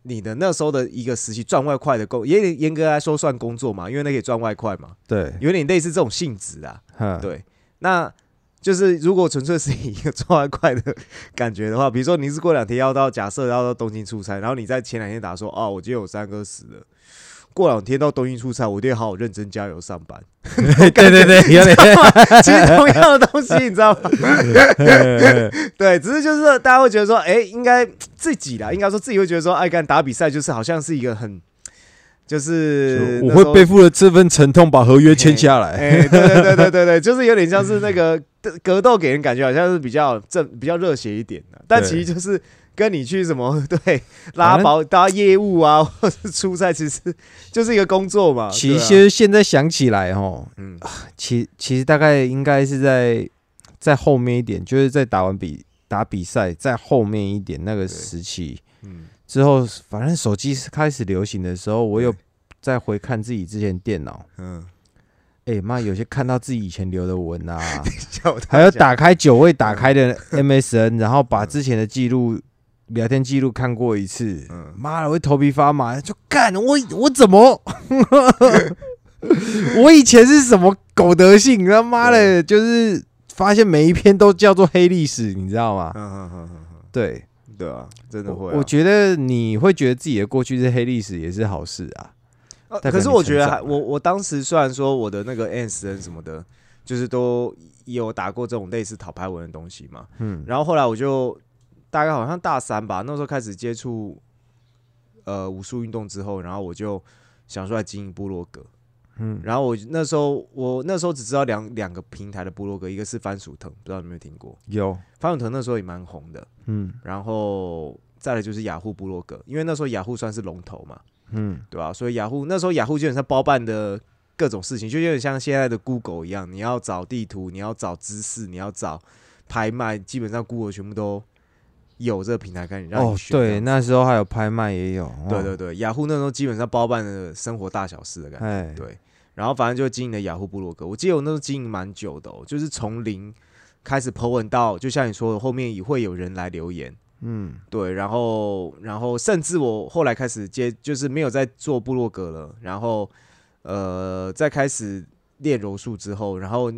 你的那时候的一个实习赚外快的工，也严格来说算工作嘛，因为那可以赚外快嘛，对，有点类似这种性质啊。嗯，对，那就是如果纯粹是以一个赚外快的感觉的话，比如说你是过两天要到，假设要到东京出差，然后你在前两天打说，哦，我今天有三哥死了。过两天到东京出差，我一定要好好认真加油上班。对对对，有点 其实同样的东西，你知道吗？对，只是就是大家会觉得说，哎、应该自己啦，应该说自己会觉得说，哎，干打比赛就是好像是一个很，就是我会背负了这份沉痛，把合约签下来。哎、对对对对对对，就是有点像是那个格斗给人感觉好像是比较正、比较热血一点的，但其实就是跟你去什么 对拉保搭业务啊，或者是出差，其实就是一个工作嘛。其实现在想起来，哦，嗯。其其实大概应该是在在后面一点，就是在打完比打比赛在后面一点那个时期嗯之后，反正手机开始流行的时候，我有对。再回看自己之前电脑，嗯，哎妈，有些看到自己以前留的文啊，还有打开久未打开的 MSN，然后把之前的记录聊天记录看过一次，嗯，妈的，我会头皮发麻，就干我我怎么，我以前是什么狗德性？他妈的，就是发现每一篇都叫做黑历史，你知道吗？嗯嗯嗯嗯对，嗯，对啊，真的会啊。我我觉得你会觉得自己的过去是黑历史，也是好事啊。呃可是我觉得我我当时虽然说我的那个人什么的，就是都有打过这种类似讨拍文的东西嘛，嗯然后后来我就大概好像大三吧，那时候开始接触呃武术运动之后，然后我就想出来经营部落格。嗯，然后我那时候我那时候只知道两两个平台的部落格，一个是番薯藤，不知道你有没有听过？有，番薯藤那时候也蛮红的，嗯。然后再来就是雅虎部落格，因为那时候雅虎算是龙头嘛，嗯。对吧、所以雅虎那时候雅虎基本上包办的各种事情，就有点像现在的 Google 一样，你要找地图，你要找知识，你要找拍卖，基本上 Google 全部都有这个平台可以让哦你，选哦对，那时候还有拍卖也有，哦。对对，对，雅虎那时候基本上包办了生活大小事的感觉。哎，对，然后反正就经营了雅虎部落格，我记得我那时候经营蛮久的哦，就是从零开始 po 文到，就像你说的，后面也会有人来留言，嗯。对，然后然后甚至我后来开始接，就是没有在做部落格了，然后呃，再开始练柔术之后，然后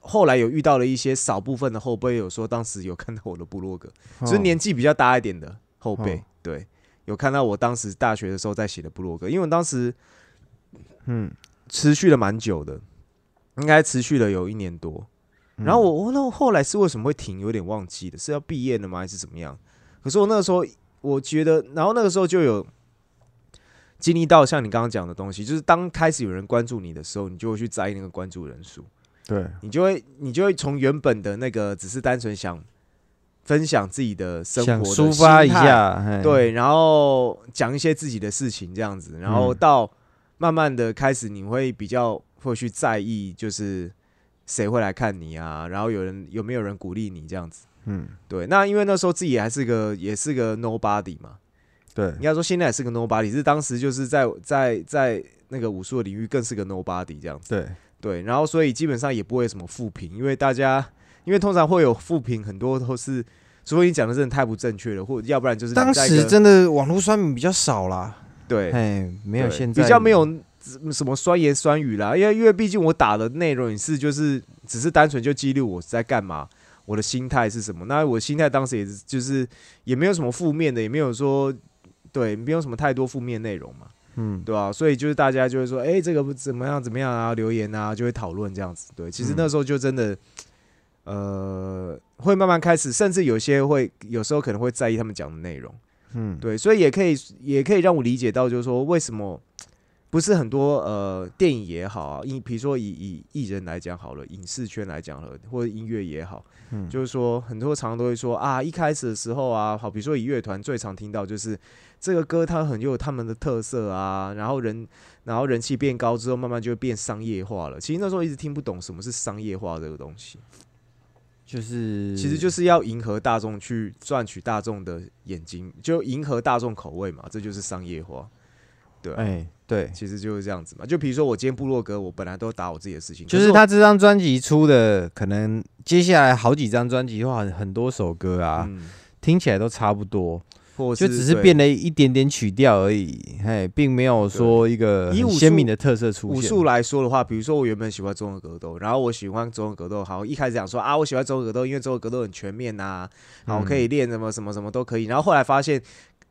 后来有遇到了一些少部分的后辈，有说当时有看到我的部落格，就是哦年纪比较大一点的后辈，哦。对，有看到我当时大学的时候在写的部落格，因为我当时嗯，持续了蛮久的，应该持续了有一年多。然后我我那我后来是为什么会停，有点忘记了，是要毕业了吗，还是怎么样？可是我那个时候我觉得，然后那个时候就有经历到像你刚刚讲的东西，就是当开始有人关注你的时候，你就会去在意那个关注人数，对，你就会你就会从原本的那个只是单纯想分享自己的生活的抒发一下，对，然后讲一些自己的事情这样子，然后嗯。到慢慢的开始，你会比较会去在意，就是谁会来看你啊，然后有人有没有人鼓励你这样子。嗯，对，那因为那时候自己还是个也是个 nobody 嘛，对应，该说现在也是个 nobody，是当时就是在在在那个武术的领域更是个 nobody 这样子。对，对，然后所以基本上也不会有什么负评，因为大家因为通常会有负评，很多都是。除非你讲的真的太不正确了，或要不然就是当时真的网络酸民比较少啦，对哎，没有对现在比较没有什么酸言酸语啦，因为因为毕竟我打的内容也是就是只是单纯就记录我在干嘛，我的心态是什么。那我心态当时也是就是也没有什么负面的，也没有说对，没有什么太多负面内容嘛，嗯，对吧、所以就是大家就会说，哎、这个不怎么样怎么样啊，留言啊，就会讨论这样子。对，其实嗯那时候就真的。呃，会慢慢开始，甚至有些会，有时候可能会在意他们讲的内容，嗯，对，所以也可以也可以让我理解到，就是说为什么不是很多呃电影也好啊，以比如说以以艺人来讲好了，影视圈来讲了，或者音乐也好，嗯。就是说很多常常都会说啊，一开始的时候啊，好，比如说以乐团最常听到就是这个歌它很有他们的特色啊，然后人然后人气变高之后，慢慢就变商业化了。其实那时候一直听不懂什么是商业化这个东西，就是其实就是要迎合大众去赚取大众的眼睛，就迎合大众口味嘛，这就是商业化。对啊、哎，对，其实就是这样子嘛。就比如说我今天部落格，我本来都打我自己的事情，就是他这张专辑出的，可能接下来好几张专辑的话，很很多首歌啊，嗯，听起来都差不多，或只是变了一点点曲调而已，嘿，并没有说一个鲜明的特色出现。武术来说的话，比如说我原本喜欢综合格斗，然后我喜欢综合格斗，好，一开始讲说啊，我喜欢综合格斗，因为综合格斗很全面呐、好，可以练什么什么什么都可以。然后后来发现，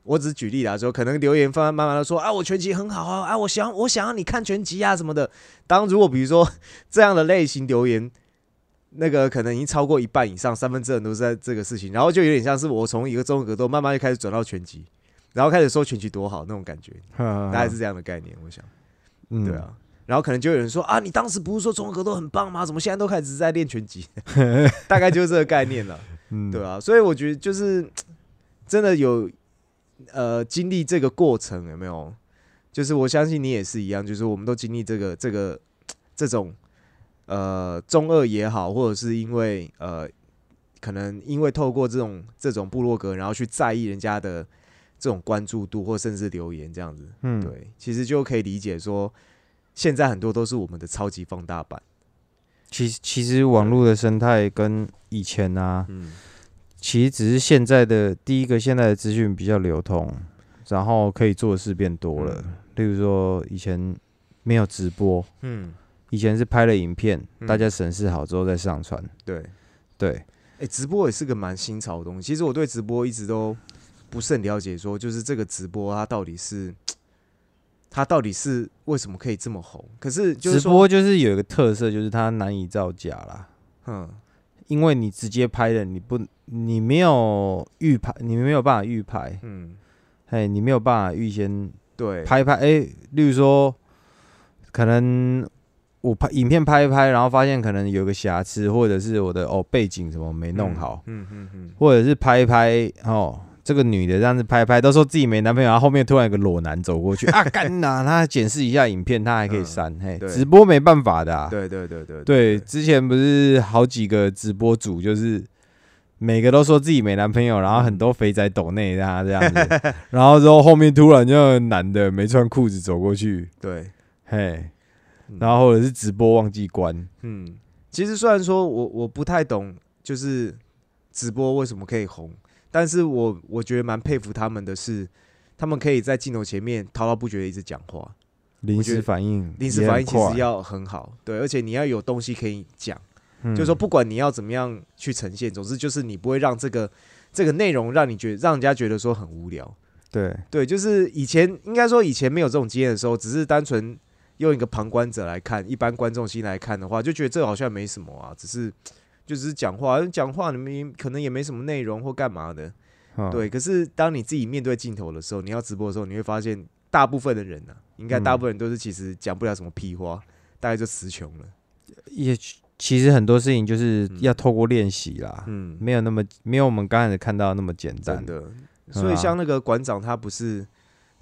我只是举例来说，可能留言慢慢慢的说啊，我拳击很好啊，啊，我想我想要你看拳击啊什么的。当如果比如说 这样的类型留言，那个可能已经超过一半以上，三分之二都是在这个事情，然后就有点像是我从一个综合格斗慢慢就开始转到拳击，然后开始说拳击多好那种感觉，大大概是这样的概念，我想。嗯对，啊。然后可能就有人说啊，你当时不是说综合格斗很棒吗？怎么现在都开始在练拳击？大概就是这个概念了，嗯对啊。所以我觉得就是真的有呃经历这个过程，有没有？就是我相信你也是一样，就是我们都经历这个这个这种呃中二也好，或者是因为呃可能因为透过这种这种部落格，然后去在意人家的这种关注度，或甚至留言这样子，嗯，对，其实就可以理解说，现在很多都是我们的超级放大版。其实其实网络的生态跟以前啊，嗯，其实只是现在的第一个，现在的资讯比较流通，然后可以做的事变多了。例如说，以前没有直播，嗯，以前是拍了影片，嗯大家审视好之后再上传。对，对，哎、直播也是个蛮新潮的东西。其实我对直播一直都不是很了解，说就是这个直播它到底是 它到底是为什么可以这么红？可是就是说，直播就是有一个特色，就是它难以造假啦。嗯，因为你直接拍的，你不，你没有预拍，你没有办法预拍，嗯，嘿，你没有办法预先对，拍拍，哎、例如说，可能我拍影片拍一拍，然后发现可能有个瑕疵，或者是我的哦背景什么没弄好，嗯嗯嗯，或者是拍一拍哦，这个女的这样子拍一拍，都说自己没男朋友，然后后面突然有个裸男走过去 啊，干呐、他检视一下影片，他还可以删，嘿，直播没办法的、啊，对对对对对，之前不是好几个直播主，就是每个都说自己没男朋友，然后很多肥仔抖内他这样子，然后之后后面突然就男的没穿裤子走过去，对，嘿，嗯然后或者是直播忘记关，嗯，其实虽然说我我不太懂，就是直播为什么可以红，但是我我觉得蛮佩服他们的是，他们可以在镜头前面滔滔不绝的一直讲话，临时反应，临时反应其实，要很好，对，而且你要有东西可以讲，嗯。就是说不管你要怎么样去呈现，总之就是你不会让这个这个内容让你觉得让人家觉得说很无聊，对，对，就是以前应该说以前没有这种经验的时候，只是单纯用一个旁观者来看，一般观众心来看的话，就觉得这好像没什么啊，只是就只是讲话，讲话你们可能也没什么内容或干嘛的，嗯，对。可是当你自己面对镜头的时候，你要直播的时候，你会发现大部分的人呢、啊，应该大部分人都是其实讲不了什么屁话，大概就词穷了。也其实很多事情就是嗯要透过练习啦，嗯，没有那么没有我们刚开始看到那么简单真，的。嗯所以啊像那个馆长，他不是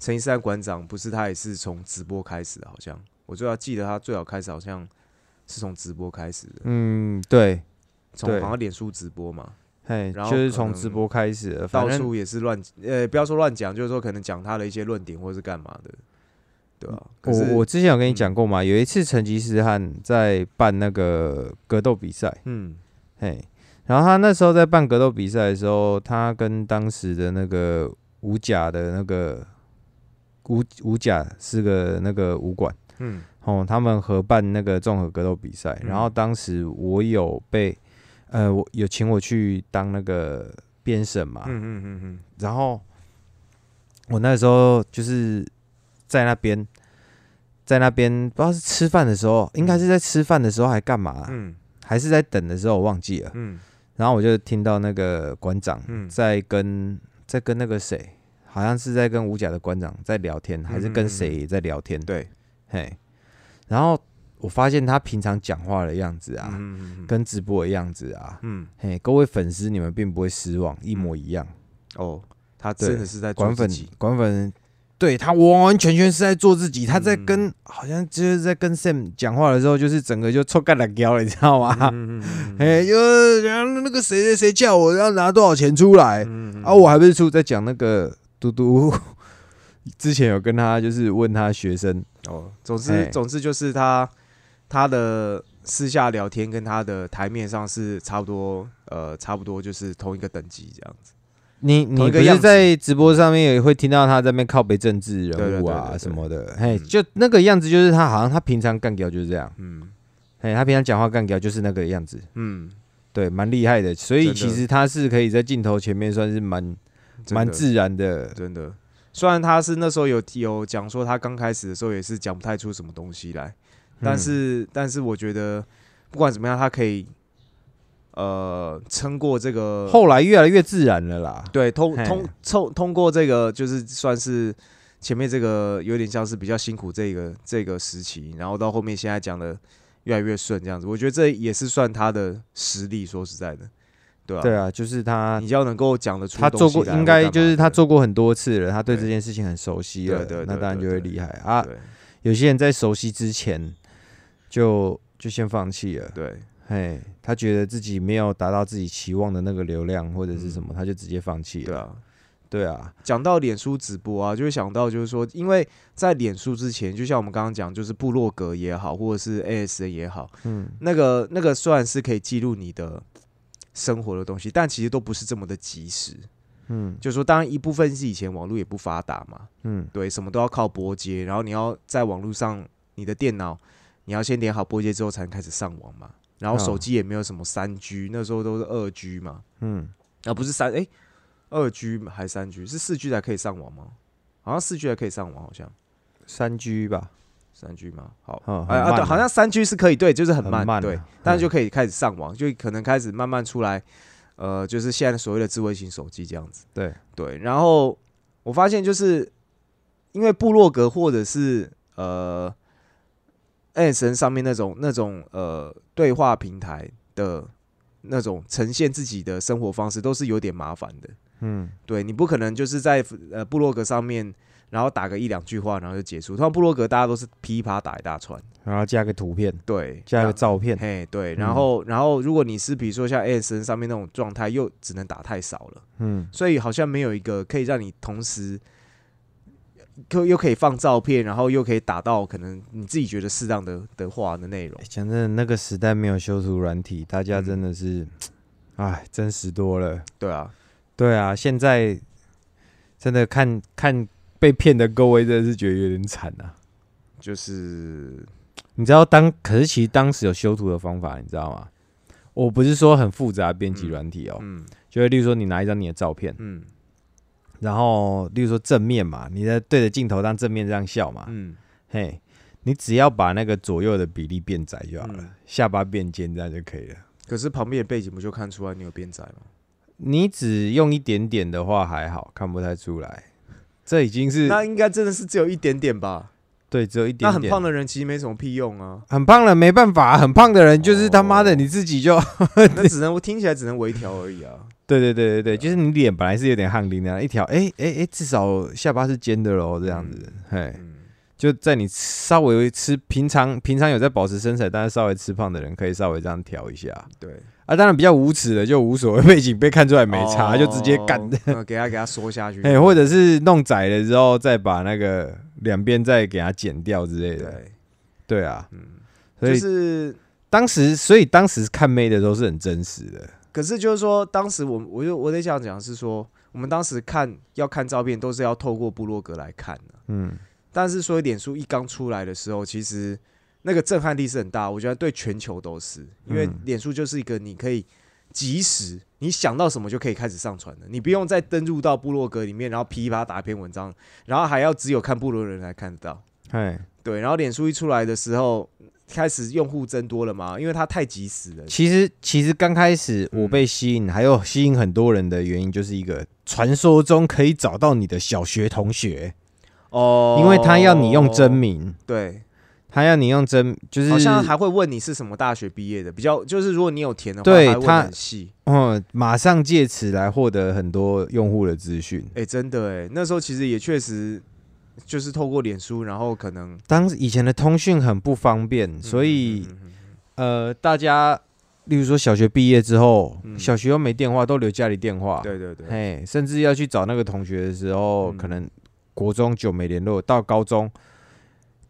陈一山馆长，不是他也是从直播开始的，好像我最要记得他最早开始好像是从直播开始的，嗯，对，从好像脸书直播嘛，嘿，然后就是从直播开始的，到处也是乱，呃，不要说乱讲，就是说可能讲他的一些论点或者是干嘛的，对吧、可是我我之前有跟你嗯讲过嘛，有一次成吉思汗在办那个格斗比赛，嗯嘿，然后他那时候在办格斗比赛的时候，他跟当时的那个武甲的那个武武甲是个那个武馆嗯。哦，他们合办那个综合格斗比赛，嗯然后当时我有被呃，我有请我去当那个编审嘛，嗯嗯嗯嗯。然后我那时候就是在那边，在那边不知道是吃饭的时候，应该是在吃饭的时候还干嘛、嗯。还是在等的时候，我忘记了。嗯。然后我就听到那个馆长嗯。在跟在跟那个谁，好像是在跟五甲的馆长在聊天，还是跟谁在聊天？对。嘿，然后我发现他平常讲话的样子啊，跟直播的样子啊，嗯。嘿，各位粉丝你们并不会失望，一模一样。哦，他真的是在管粉，管粉，对他完完全全是在做自己。他在嗯跟、好像就是在跟 Sam 讲话的时候，就是整个就臭干了你知道吗？嗯嗯嗯哎、就是然后那个谁谁谁叫我要拿多少钱出来、嗯。啊，我还不是出在讲那个嘟嘟。之前有跟他就是问他学生，哦，总之哎总之就是他他的私下聊天跟他的台面上是差不多，呃，差不多就是同一个等级这样子。你你不是在直播上面也会听到他在那边靠背政治人物啊什么的，嘿，嗯就那个样子，就是他好像他平常干掉就是这样，嗯嘿，他平常讲话干掉就是那个样子，嗯，对，蛮厉害的，所以其实他是可以在镜头前面算是蛮蛮自然的，真的。虽然他是那时候有有讲说他刚开始的时候也是讲不太出什么东西来，但嗯是但是我觉得不管怎么样，他可以呃撑过这个后来越来越自然了啦。对，通通通通过这个，就是算是前面这个有点像是比较辛苦这个这个时期，然后到后面现在讲的越来越顺这样子，我觉得这也是算他的实力。说实在的，对啊，对啊，就是他你要能够讲得出他做过，应该就是他做过很多次了，他对对这件事情很熟悉了，那当然就会厉害啊。对。有些人在熟悉之前就就先放弃了，对。嘿，他觉得自己没有达到自己期望的那个流量或者是什么，他就直接放弃了。对啊。对啊，讲到脸书直播啊，就会想到就是说，因为在脸书之前，就像我们刚刚讲，就是部落格也好，或者是 ASN 也好，嗯，那个那个虽然是可以记录你的生活的东西，但其实都不是这么的及时。嗯。就说，当然一部分是以前网络也不发达嘛，嗯。对，什么都要靠拨接，然后你要在网络上，你的电脑你要先连好拨接之后才能开始上网嘛。然后手哦机也没有什么三 G，那时候都是二 G 嘛，嗯，啊不是三诶，二 G 还三 G 是四 G 才可以上网吗？好像四 G 才可以上网，好像。三 G 吧，三 G 吗？好，嗯，哎啊对，很慢啊。好像三 G 是可以，对，就是很很慢，对。但是嗯就可以开始上网，就可能开始慢慢出来，呃，就是现在所谓的智慧型手机这样子。对，对，然后我发现就是因为部落格或者是呃 S N 上面那种那种呃对话平台的那种呈现自己的生活方式，都是有点麻烦的。嗯。对你不可能就是在呃部落格上面，然后打个一两句话，然后就结束。通常部落格大家都是噼啪打一大串，然后加个图片，对，加个照片，嘿，对，嗯。然后、然后如果你是比如说像 S N 上面那种状态，又只能打太少了。嗯。所以好像没有一个可以让你同时，可又可以放照片，然后又可以打到可能你自己觉得适当的的话的内容。欸。讲真的，那个时代没有修图软体，大家嗯真的是，哎、真实多了。对啊，对啊，现在真的看看被骗的各位，真的是觉得有点惨啊。就是你知道当，可是其实当时有修图的方法，你知道吗？我不是说很复杂的编辑嗯软体哦，嗯就是例如说你拿一张你的照片，嗯然后例如说正面嘛，你在对着镜头当正面这样笑嘛，嗯嘿，你只要把那个左右的比例变窄就好了，嗯下巴变尖这样就可以了。可是旁边的背景不就看出来你有变窄吗？你只用一点点的话还好，看不太出来。这已经是那应该真的是只有一点点吧？对，只有一点点。那很胖的人其实没什么屁用啊，很胖了没办法，很胖的人就是他妈的哦你自己就 那只能我听起来只能微调而已啊。对对对对对，就是你脸本来是有点汗淋的，一条，哎哎哎，至少下巴是尖的喽，这样子，嘿，嗯，就在你稍微吃平常平常有在保持身材，但是稍微吃胖的人，可以稍微这样调一下。对，啊。当然比较无耻的就无所谓，背景被看出来没差，就直接干给他给他缩下去。哎，或者是弄窄了之后再把那个两边再给它剪掉之类的，对，对啊，嗯，所以就是当时所以当时看妹的都是很真实的，可是就是说，当时我我就我得想讲是说，我们当时看要看照片都是要透过部落格来看的。嗯。但是说脸书一刚出来的时候，其实那个震撼力是很大，我觉得对全球都是，因为嗯脸书就是一个你可以及时你想到什么就可以开始上传的，你不用再登入到部落格里面，然后噼啪打一篇文章，然后还要只有看部落的人才看得到。哎，对，然后脸书一出来的时候，开始用户增多了嘛，因为它太及时了。其实其实刚开始我被吸引，还有吸引很多人的原因，就是一个传说中可以找到你的小学同学，哦因为他要你用真，名，对，他要你用真，就是好像还会问你是什么大学毕业的，比较就是如果你有填的话，对还会问他很细。嗯，马上借此来获得很多用户的资讯。哎、真的哎，那时候其实也确实就是透过脸书，然后可能当以前的通讯很不方便，所以嗯嗯嗯嗯呃，大家例如说小学毕业之后，嗯小学又没电话，都留家里电话，对对对，嘿，甚至要去找那个同学的时候，嗯可能国中久没联络，到高中，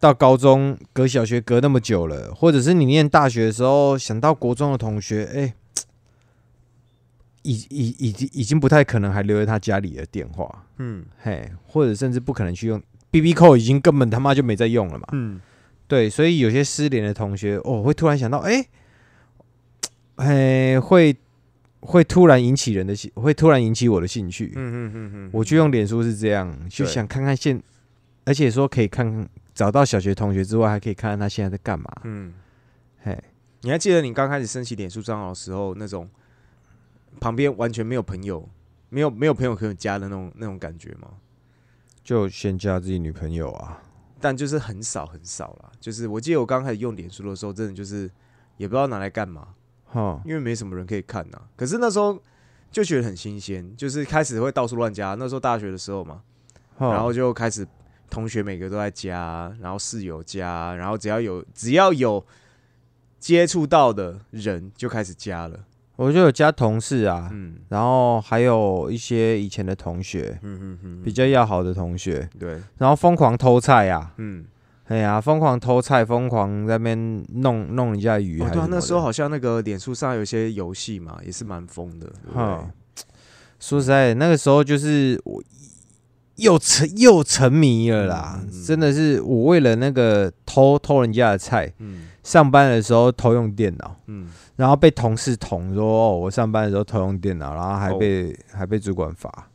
到高中隔小学隔那么久了，或者是你念大学的时候想到国中的同学，哎、已已已经已经不太可能还留在他家里的电话，嗯。嘿，或者甚至不可能去用 B B 扣，已经根本他妈就没在用了嘛。嗯，对，所以有些失联的同学，哦，会突然想到，哎、哎，会会突然引起人的兴，会突然引起我的兴趣。嗯嗯嗯嗯，我去用脸书是这样，就想看看现，而且说可以看看找到小学同学之外，还可以看看他现在在干嘛。嗯，嘿，你还记得你刚开始申请脸书账号的时候，那种旁边完全没有朋友，没有没有朋友可以加的那种那种感觉吗？就先加自己女朋友啊。但就是很少很少啦。就是我记得我刚开始用脸书的时候，真的就是也不知道拿来干嘛，哈，因为没什么人可以看呐、可是那时候就觉得很新鲜，就是开始会到处乱加。那时候大学的时候嘛，然后就开始同学每个都在加，然后室友加，然后只要有只要有接触到的人就开始加了。我就有加同事啊，嗯。然后还有一些以前的同学，嗯嗯嗯，比较要好的同学，对，然后疯狂偷菜啊，嗯。哎呀，疯狂偷菜，疯狂在那边弄弄人家鱼哦，对那时候好像那个脸书上有些游戏嘛，也是蛮疯的，哈，说实在的，那个时候就是我又沉又沉迷了啦，嗯嗯嗯。真的是我为了那个偷偷人家的菜，嗯。上班的时候偷用电脑，嗯，然后被同事捅说哦，我上班的时候偷用电脑，然后还哦。被、还被主管罚。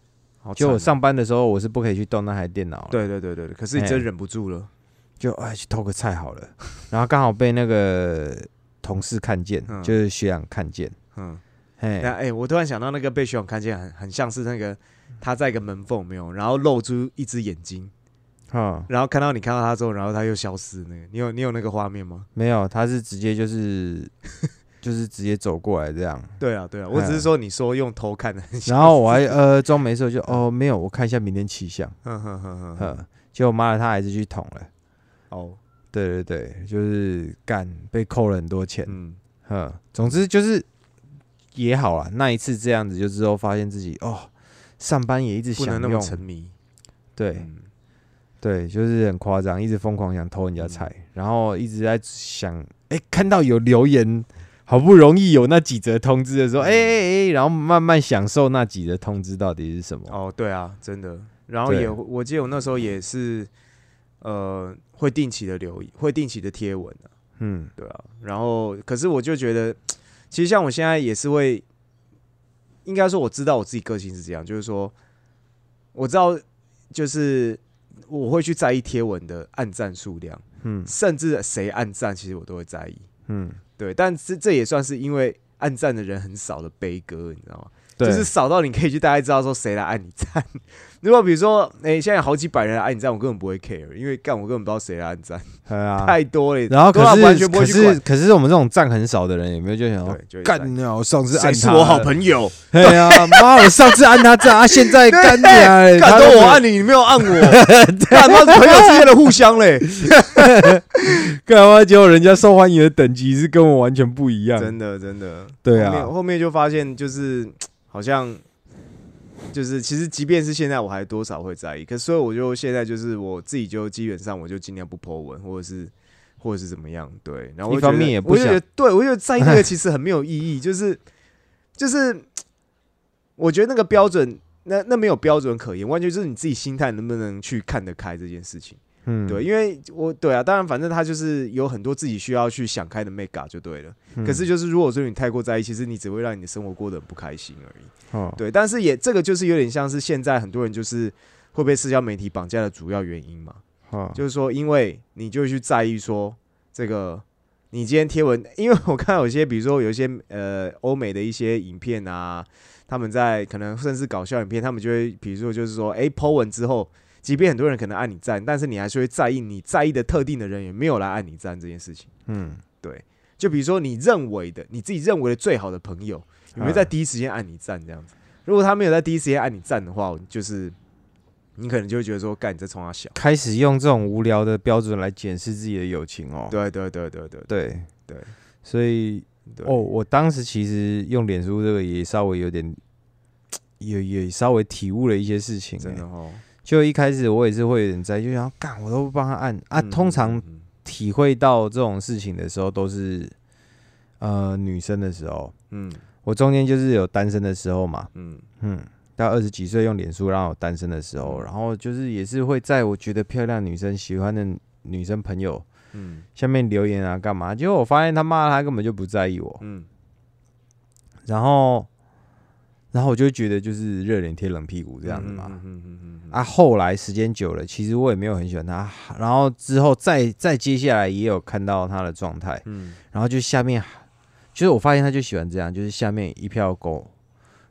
就我上班的时候，我是不可以去动那台电脑，对对对对，对。可是你真哎。忍不住了，就哎去偷个菜好了，然后刚好被那个同事看见，嗯。就是学长看见，嗯。哎、那哎、我突然想到那个被学长看见很很像是那个他在一个门缝有没有，然后露出一只眼睛，哈，然后看到你看到他之后，然后他又消失。那个你有你有那个画面吗？没有，他是直接就是 就是直接走过来这样，对啊对啊，我只是说你说用偷看的，然后我还呃装没事，我就哦没有，我看一下明天气象，哼哼哼哼哼。呵，结果妈的他还是去捅了，哦。对对对，就是干被扣了很多钱，嗯。哼，总之就是也好啦，那一次这样子就之后发现自己哦上班也一直不能那么想用，沉迷。对。嗯对，就是很夸张，一直疯狂想偷人家嗯菜，然后一直在想，哎、看到有留言，好不容易有那几则通知的时候，哎哎哎，然后慢慢享受那几则通知到底是什么。哦，对啊，真的。然后也我记得我那时候也是，呃，会定期的留意，会定期的贴文啊，嗯对啊。然后可是我就觉得，其实像我现在也是会，应该说我知道我自己个性是这样，就是说我知道就是我会去在意贴文的按赞数量，嗯甚至谁按赞，其实我都会在意。嗯，对，但这这也算是因为按赞的人很少的悲歌，你知道吗？对，就是少到你可以去大概知道说谁来按你赞。如果比如说，哎、现在有好几百人来按你赞，我根本不会 care，因为干我根本不知道谁来按赞，对啊。太多了。然后可是完全不会可是。可是我们这种赞很少的人，有没有就想要，就干掉？我上次按是我好朋友？对呀，妈，我上次按他赞啊，现在干 鸟欸，干他都都我按你，你没有按我，干他朋友之间的互相嘞，干嘛？结果人家受欢迎的等级是跟我完全不一样。真的真的。对啊后面就发现就是好像就是其实即便是现在，我还多少会在意。可所以我就现在就是我自己就基本上我就尽量不 po 文，或者是或者是怎么样。对，然后一方面也不想我觉得对我就觉得在意那个其实很没有意义，就是就是我觉得那个标准。那那没有标准可言，完全就是你自己心态能不能去看得开这件事情。嗯，对，因为我对啊，当然反正他就是有很多自己需要去想开的 mega 就对了。嗯可是就是如果说你太过在意，其实你只会让你的生活过得很不开心而已。哦，对，但是也这个就是有点像是现在很多人就是会被社交媒体绑架的主要原因嘛，哦，就是说因为你就去在意说这个。你今天贴文，因为我看到有些，比如说有一些呃欧美的一些影片啊，他们在可能甚至搞笑影片，他们就会比如说就是说，诶 po 文之后，即便很多人可能按你赞，但是你还是会在意你在意的特定的人也没有来按你赞这件事情。嗯，对，就比如说你认为的，你自己认为的最好的朋友，有没有在第一时间按你赞这样子？如果他没有在第一时间按你赞的话，就是你可能就会觉得说，干你在冲他小。开始用这种无聊的标准来检视自己的友情哦。对对对对对对对所以哦，我当时其实用脸书这个也稍微有点，也也稍微体悟了一些事情、欸。真的哦。就一开始我也是会有点在意，就想干，我都不帮他按。啊。嗯通常体会到这种事情的时候，都是呃女生的时候。嗯。我中间就是有单身的时候嘛，嗯。嗯，到二十几岁用脸书，让我单身的时候，嗯。然后就是也是会在我觉得漂亮女生喜欢的女生朋友嗯。下面留言啊，干嘛？结果我发现他妈他根本就不在意我，嗯。然后，然后我就觉得就是热脸贴冷屁股这样子嘛。嗯嗯嗯嗯啊，后来时间久了，其实我也没有很喜欢他。然后之后再再接下来也有看到他的状态，嗯然后就下面，就是我发现他就喜欢这样，就是下面一票狗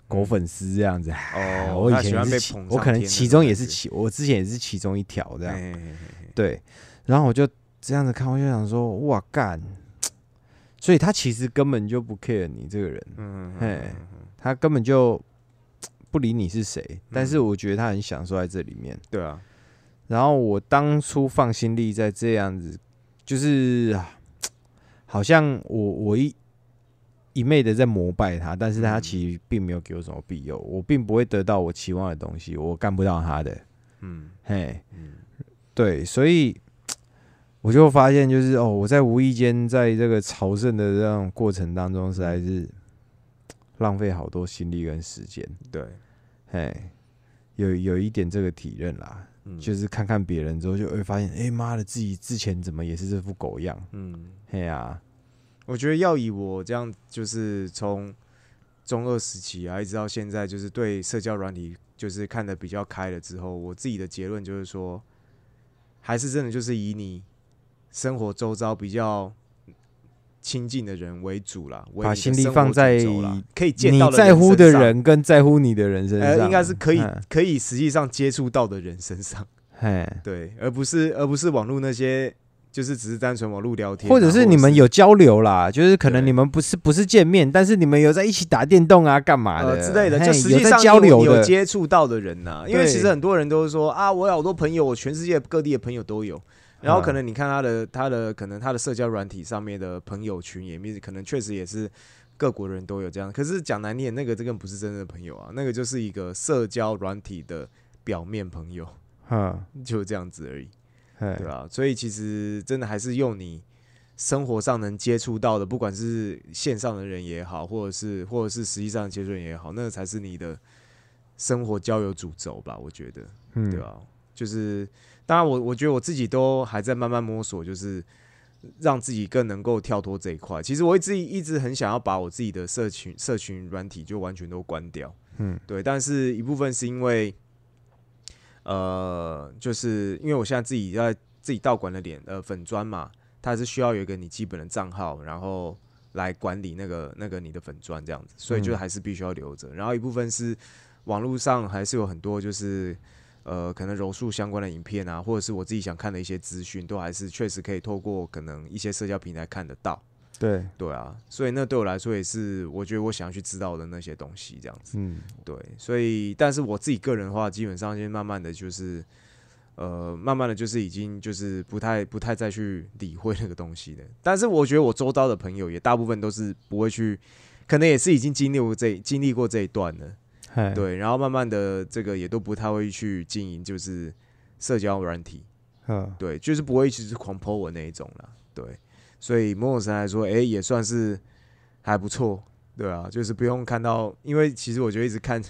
狗粉丝这样子。哦，我以前也是其捧，我可能其中也是其，我之前也是其中一条这样。嘿嘿嘿嘿对，然后我就这样子看，我就想说，哇干！所以他其实根本就不 care 你这个人，嗯嘿嗯他根本就不理你是谁。但嗯是我觉得他很享受在这里面。对啊，然后我当初放心力在这样子，就是啊好像我我一一昧的在膜拜他，但是他嗯其实并没有给我什么庇佑，我并不会得到我期望的东西，我干不到他的。嗯嘿，嗯对，所以我就发现就是哦，我在无意间在这个朝圣的这种过程当中，实在是浪费好多心力跟时间。对，哎，有有一点这个体认啦，嗯就是看看别人之后，就会发现，哎、妈的，自己之前怎么也是这副狗样？嗯，嘿呀、我觉得要以我这样，就是从中二时期啊，一直到现在，就是对社交软体就是看得比较开了之后，我自己的结论就是说，还是真的就是以你生活周遭比较亲近的人为主啦，为把心力放在可以见你到的在乎的，人跟在乎你的人身上，呃，应该是可以嗯。可以实际上接触到的人身上，嘿，对，而不是而不是网络那些。就是只是单纯网络聊天啊、或者是你们有交流啦，就是可能你们不是不是见面，但是你们有在一起打电动啊，干嘛的、呃之类的，嘿就实际上有有交流有，接触到的人呐、因为其实很多人都是说啊，我有好多朋友，我全世界各地的朋友都有。然后可能你看他的他的可能他的社交软体上面的朋友群也面可能确实也是各国人都有这样。可是讲难听点，那个这个不是真正的朋友啊，那个就是一个社交软体的表面朋友，嗯，就这样子而已，嘿对吧、所以其实真的还是用你生活上能接触到的，不管是线上的人也好，或者是或者是实际上的接触人也好，那个才是你的生活交友主轴吧，我觉得，嗯。对吧、就是当然我我觉得我自己都还在慢慢摸索，就是让自己更能够跳脱这一块。其实我一直一直很想要把我自己的社群社群软体就完全都关掉，嗯，对，但是一部分是因为，呃，就是因为我现在自己在自己道馆的脸呃粉砖嘛，它是需要有一个你基本的账号，然后来管理那个那个你的粉砖这样子，所以就嗯还是必须要留着。然后一部分是网络上还是有很多就是呃可能柔术相关的影片啊，或者是我自己想看的一些资讯，都还是确实可以透过可能一些社交平台看得到。对，对啊，所以那对我来说也是我觉得我想要去知道的那些东西这样子。嗯，对，所以但是我自己个人的话，基本上先慢慢的就是，呃，慢慢的就是已经就是不太不太再去理会那个东西的。但是我觉得我周遭的朋友也大部分都是不会去，可能也是已经经历过这经历过这一段了，嘿，对，然后慢慢的这个也都不太会去经营就是社交软体，嗯，对，就是不会一直是狂 po 文那一种啦，对，所以某种程度来说，诶，也算是还不错，对啊，就是不用看到，因为其实我觉得一直看，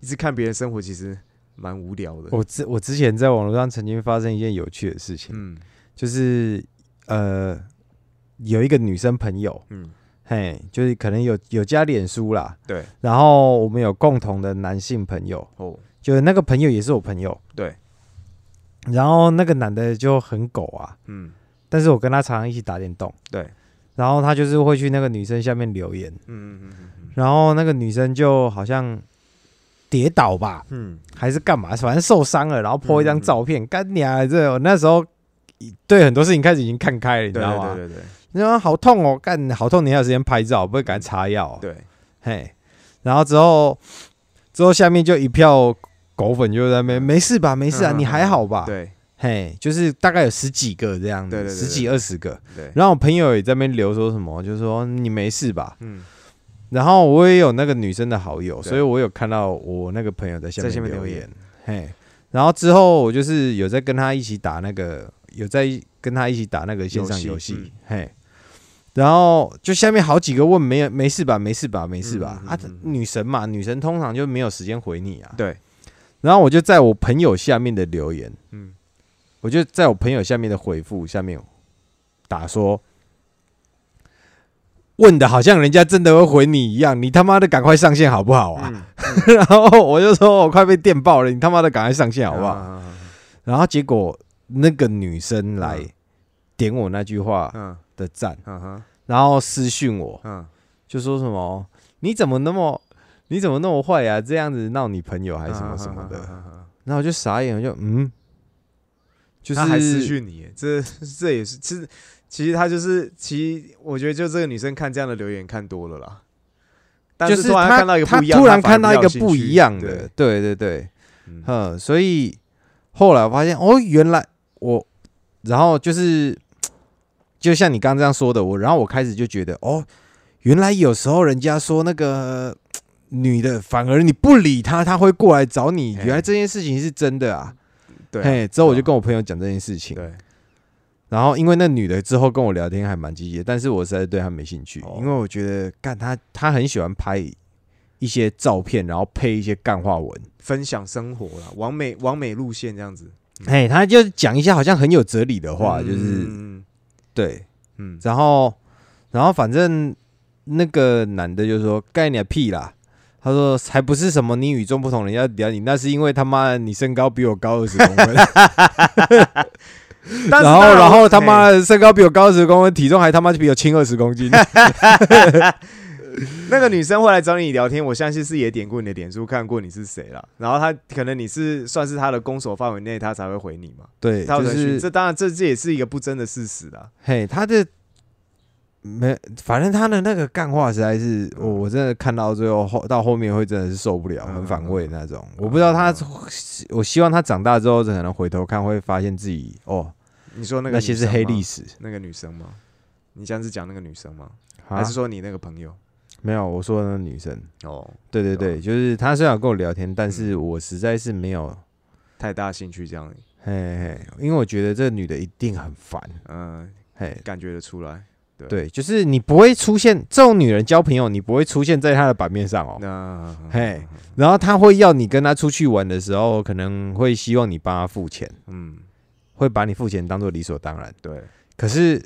一直看别人生活，其实蛮无聊的。我之我之前在网络上曾经发生一件有趣的事情，嗯。就是呃，有一个女生朋友，嗯，嘿，就是可能有有加脸书啦，对，然后我们有共同的男性朋友，哦，就是那个朋友也是我朋友，对，然后那个男的就很狗啊，嗯。但是我跟他常常一起打电动，对，然后他就是会去那个女生下面留言，嗯嗯嗯嗯然后那个女生就好像跌倒吧，嗯。还是干嘛，反正受伤了，然后 po 一张照片，干你啊！这我那时候对很多事情开始已经看开了，你知道吗？对对对你说好痛哦，干好痛，你还有时间拍照，不会赶快擦药、对，嘿，然后之后之后下面就一票狗粉就在那边，没事吧？没事啊，嗯你还好吧？对嘿，就是大概有十几个这样子，十几二十个。对，然后我朋友也在那边留说什么，就是说你没事吧？嗯，然后我也有那个女生的好友，所以我有看到我那个朋友在下面留言留言。嘿，然后之后我就是有在跟他一起打那个，有在跟他一起打那个线上游戏，游戏嘿。然后就下面好几个问没有没事吧，没事吧，没事吧、啊女神嘛，女神通常就没有时间回你啊。对，然后我就在我朋友下面的留言，嗯我就在我朋友下面的回复下面打说，问的好像人家真的会回你一样，你他妈的赶快上线好不好啊？嗯，然后我就说我快被电爆了，你他妈的赶快上线好不好？好？然后结果那个女生来嗯点我那句话嗯的赞，然后私讯我，嗯，就说什么你怎么那么你怎么那么坏呀、这样子闹你朋友还是什么什么的，然后我就傻眼，我就嗯，就是他还私讯你，这这也是，其实其实他就是，其实我觉得就这个女生看这样的留言看多了啦，但就是突然他看到一个不一样，他突然看到一个不一样的，对。对对对，嗯，所以后来我发现哦，原来我，然后就是就像你刚刚这样说的，我然后我开始就觉得哦，原来有时候人家说那个女的，反而你不理她，她会过来找你，原来这件事情是真的啊。对之后我就跟我朋友讲这件事情，对，然后因为那女的之后跟我聊天还蛮积极的，但是我实在对她没兴趣，哦。因为我觉得干她她很喜欢拍一些照片，然后配一些干话文，分享生活啦，完美完美路线这样子。嘿，她就讲一些好像很有哲理的话，就是嗯对，嗯然后然后反正那个男的就说盖你的屁啦。他说：“才不是什么你与众不同，人家屌你，那是因为他妈的你身高比我高二十公分。”然后，然后他妈身高比我高二十公分，体重还他妈就比我轻二十公斤。那个女生会来找你聊天，我相信是也点过你的脸书，看过你是谁了。然后她可能你是算是她的攻守范围内，她才会回你嘛。对，她就是这当然这这也是一个不争的事实啦。嘿，她的没，反正她的那个干话实在是，我我真的看到最后后到后面会真的是受不了，嗯很反胃那种。我不知道她，我希望她长大之后可能回头看会发现自己哦，你说那个那些是黑历史，那个女生吗？你这样是讲那个女生吗？啊还是说你那个朋友？没有？我说的那个女生，哦，对对对，就是她虽然跟我聊天，但嗯是我实在是没有，太大兴趣这样，嘿嘿，因为我觉得这个女的一定很烦，嗯、嘿，感觉得出来。对，就是你不会出现这种女人交朋友，你不会出现在她的版面上哦。那嘿，然后她会要你跟她出去玩的时候，可能会希望你帮她付钱，嗯，会把你付钱当做理所当然。对可是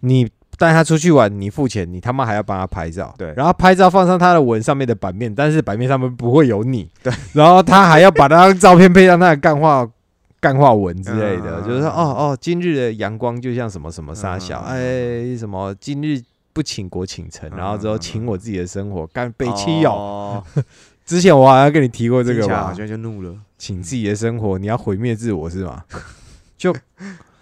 你带他出去玩，你付钱，你他妈还要帮他拍照，对。然后拍照放上他的文上面的版面，但是版面上面不会有你，对，然后他还要把那张照片配上他的干话。干话文之类的，嗯就是说，哦哦，今日的阳光就像什么什么沙小，嗯哎，什么今日不请国请城，然后之后嗯请我自己的生活，干北七哦。哦，之前我好像跟你提过这个吧？好，像就怒了。请自己的生活，你要毁灭自我是吗？就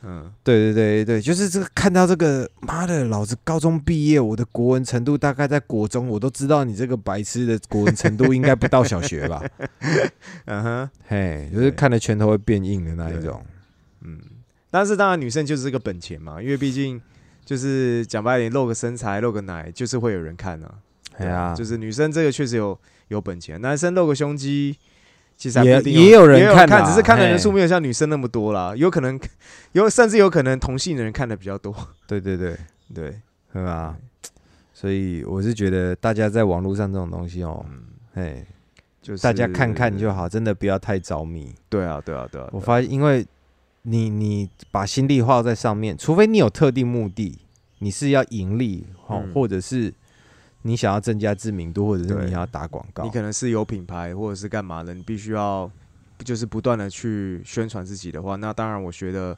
嗯，对对对对，就是这个看到这个，妈的，老子高中毕业，我的国文程度大概在国中，我都知道你这个白痴的国文程度应该不到小学吧？嗯哼，嘿，就是看了拳头会变硬的那一对种。嗯，但是当然女生就是这个本钱嘛，因为毕竟就是讲白一点，露个身材、露个奶，就是会有人看啊。对啊，就是女生这个确实有有本钱，男生露个胸肌。其实也也有人看看只是看的人数没有像女生那么多啦。有可能 有，甚至有可能同性的人看的比较多。对对对，对，对吧？所以我是觉得大家在网络上这种东西哦，嗯，嘿，就是大家看看就。好，真的不要太着迷。对啊，对啊，对啊。对啊我发现，因为你你把心力花在上面，除非你有特定目的，你是要盈利哦，嗯或者是你想要增加知名度，或者是你要打广告。你，可能是有品牌或者是干嘛的，你必须要就是不断的去宣传自己的话，那当然我觉得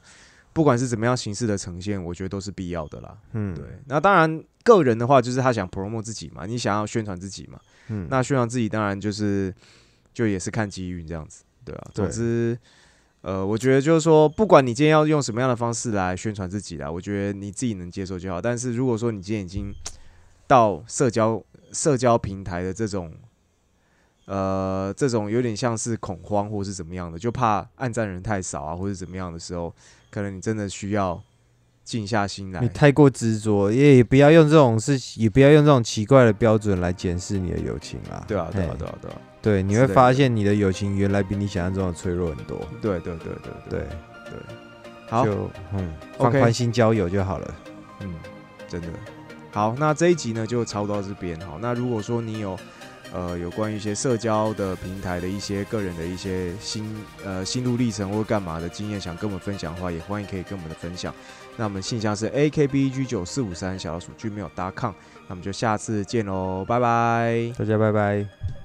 不管是怎么样形式的呈现，我觉得都是必要的啦。嗯，对，那当然个人的话就是他想 promote 自己嘛，你想要宣传自己嘛，嗯，那宣传自己当然就是就也是看机遇这样子，对啊。总之，呃，我觉得就是说，不管你今天要用什么样的方式来宣传自己啦，我觉得你自己能接受就好。但是如果说你今天已经到社交社交平台的这种，呃，这种有点像是恐慌或是怎么样的，就怕暗赞人太少啊，或者怎么样的时候，可能你真的需要静下心来你。太过执着，也也不要用这种事，也不要用这种奇怪的标准来检视你的友情啊。对啊，对啊，对啊，对啊，对，你会发现你的友情原来比你想象中的脆弱很多。对对对对对，对。好，就嗯，放宽心交友就好了。嗯，真的。好，那这一集呢就差不多到这边。好，那如果说你有呃有关于一些社交的平台的一些个人的一些心呃心路历程或干嘛的经验，想跟我们分享的话，也欢迎可以跟我们的分享。那我们信箱是 a k b g 九四五三小老鼠巨没有搭炕。那我们就下次见喽，拜拜。大家拜拜。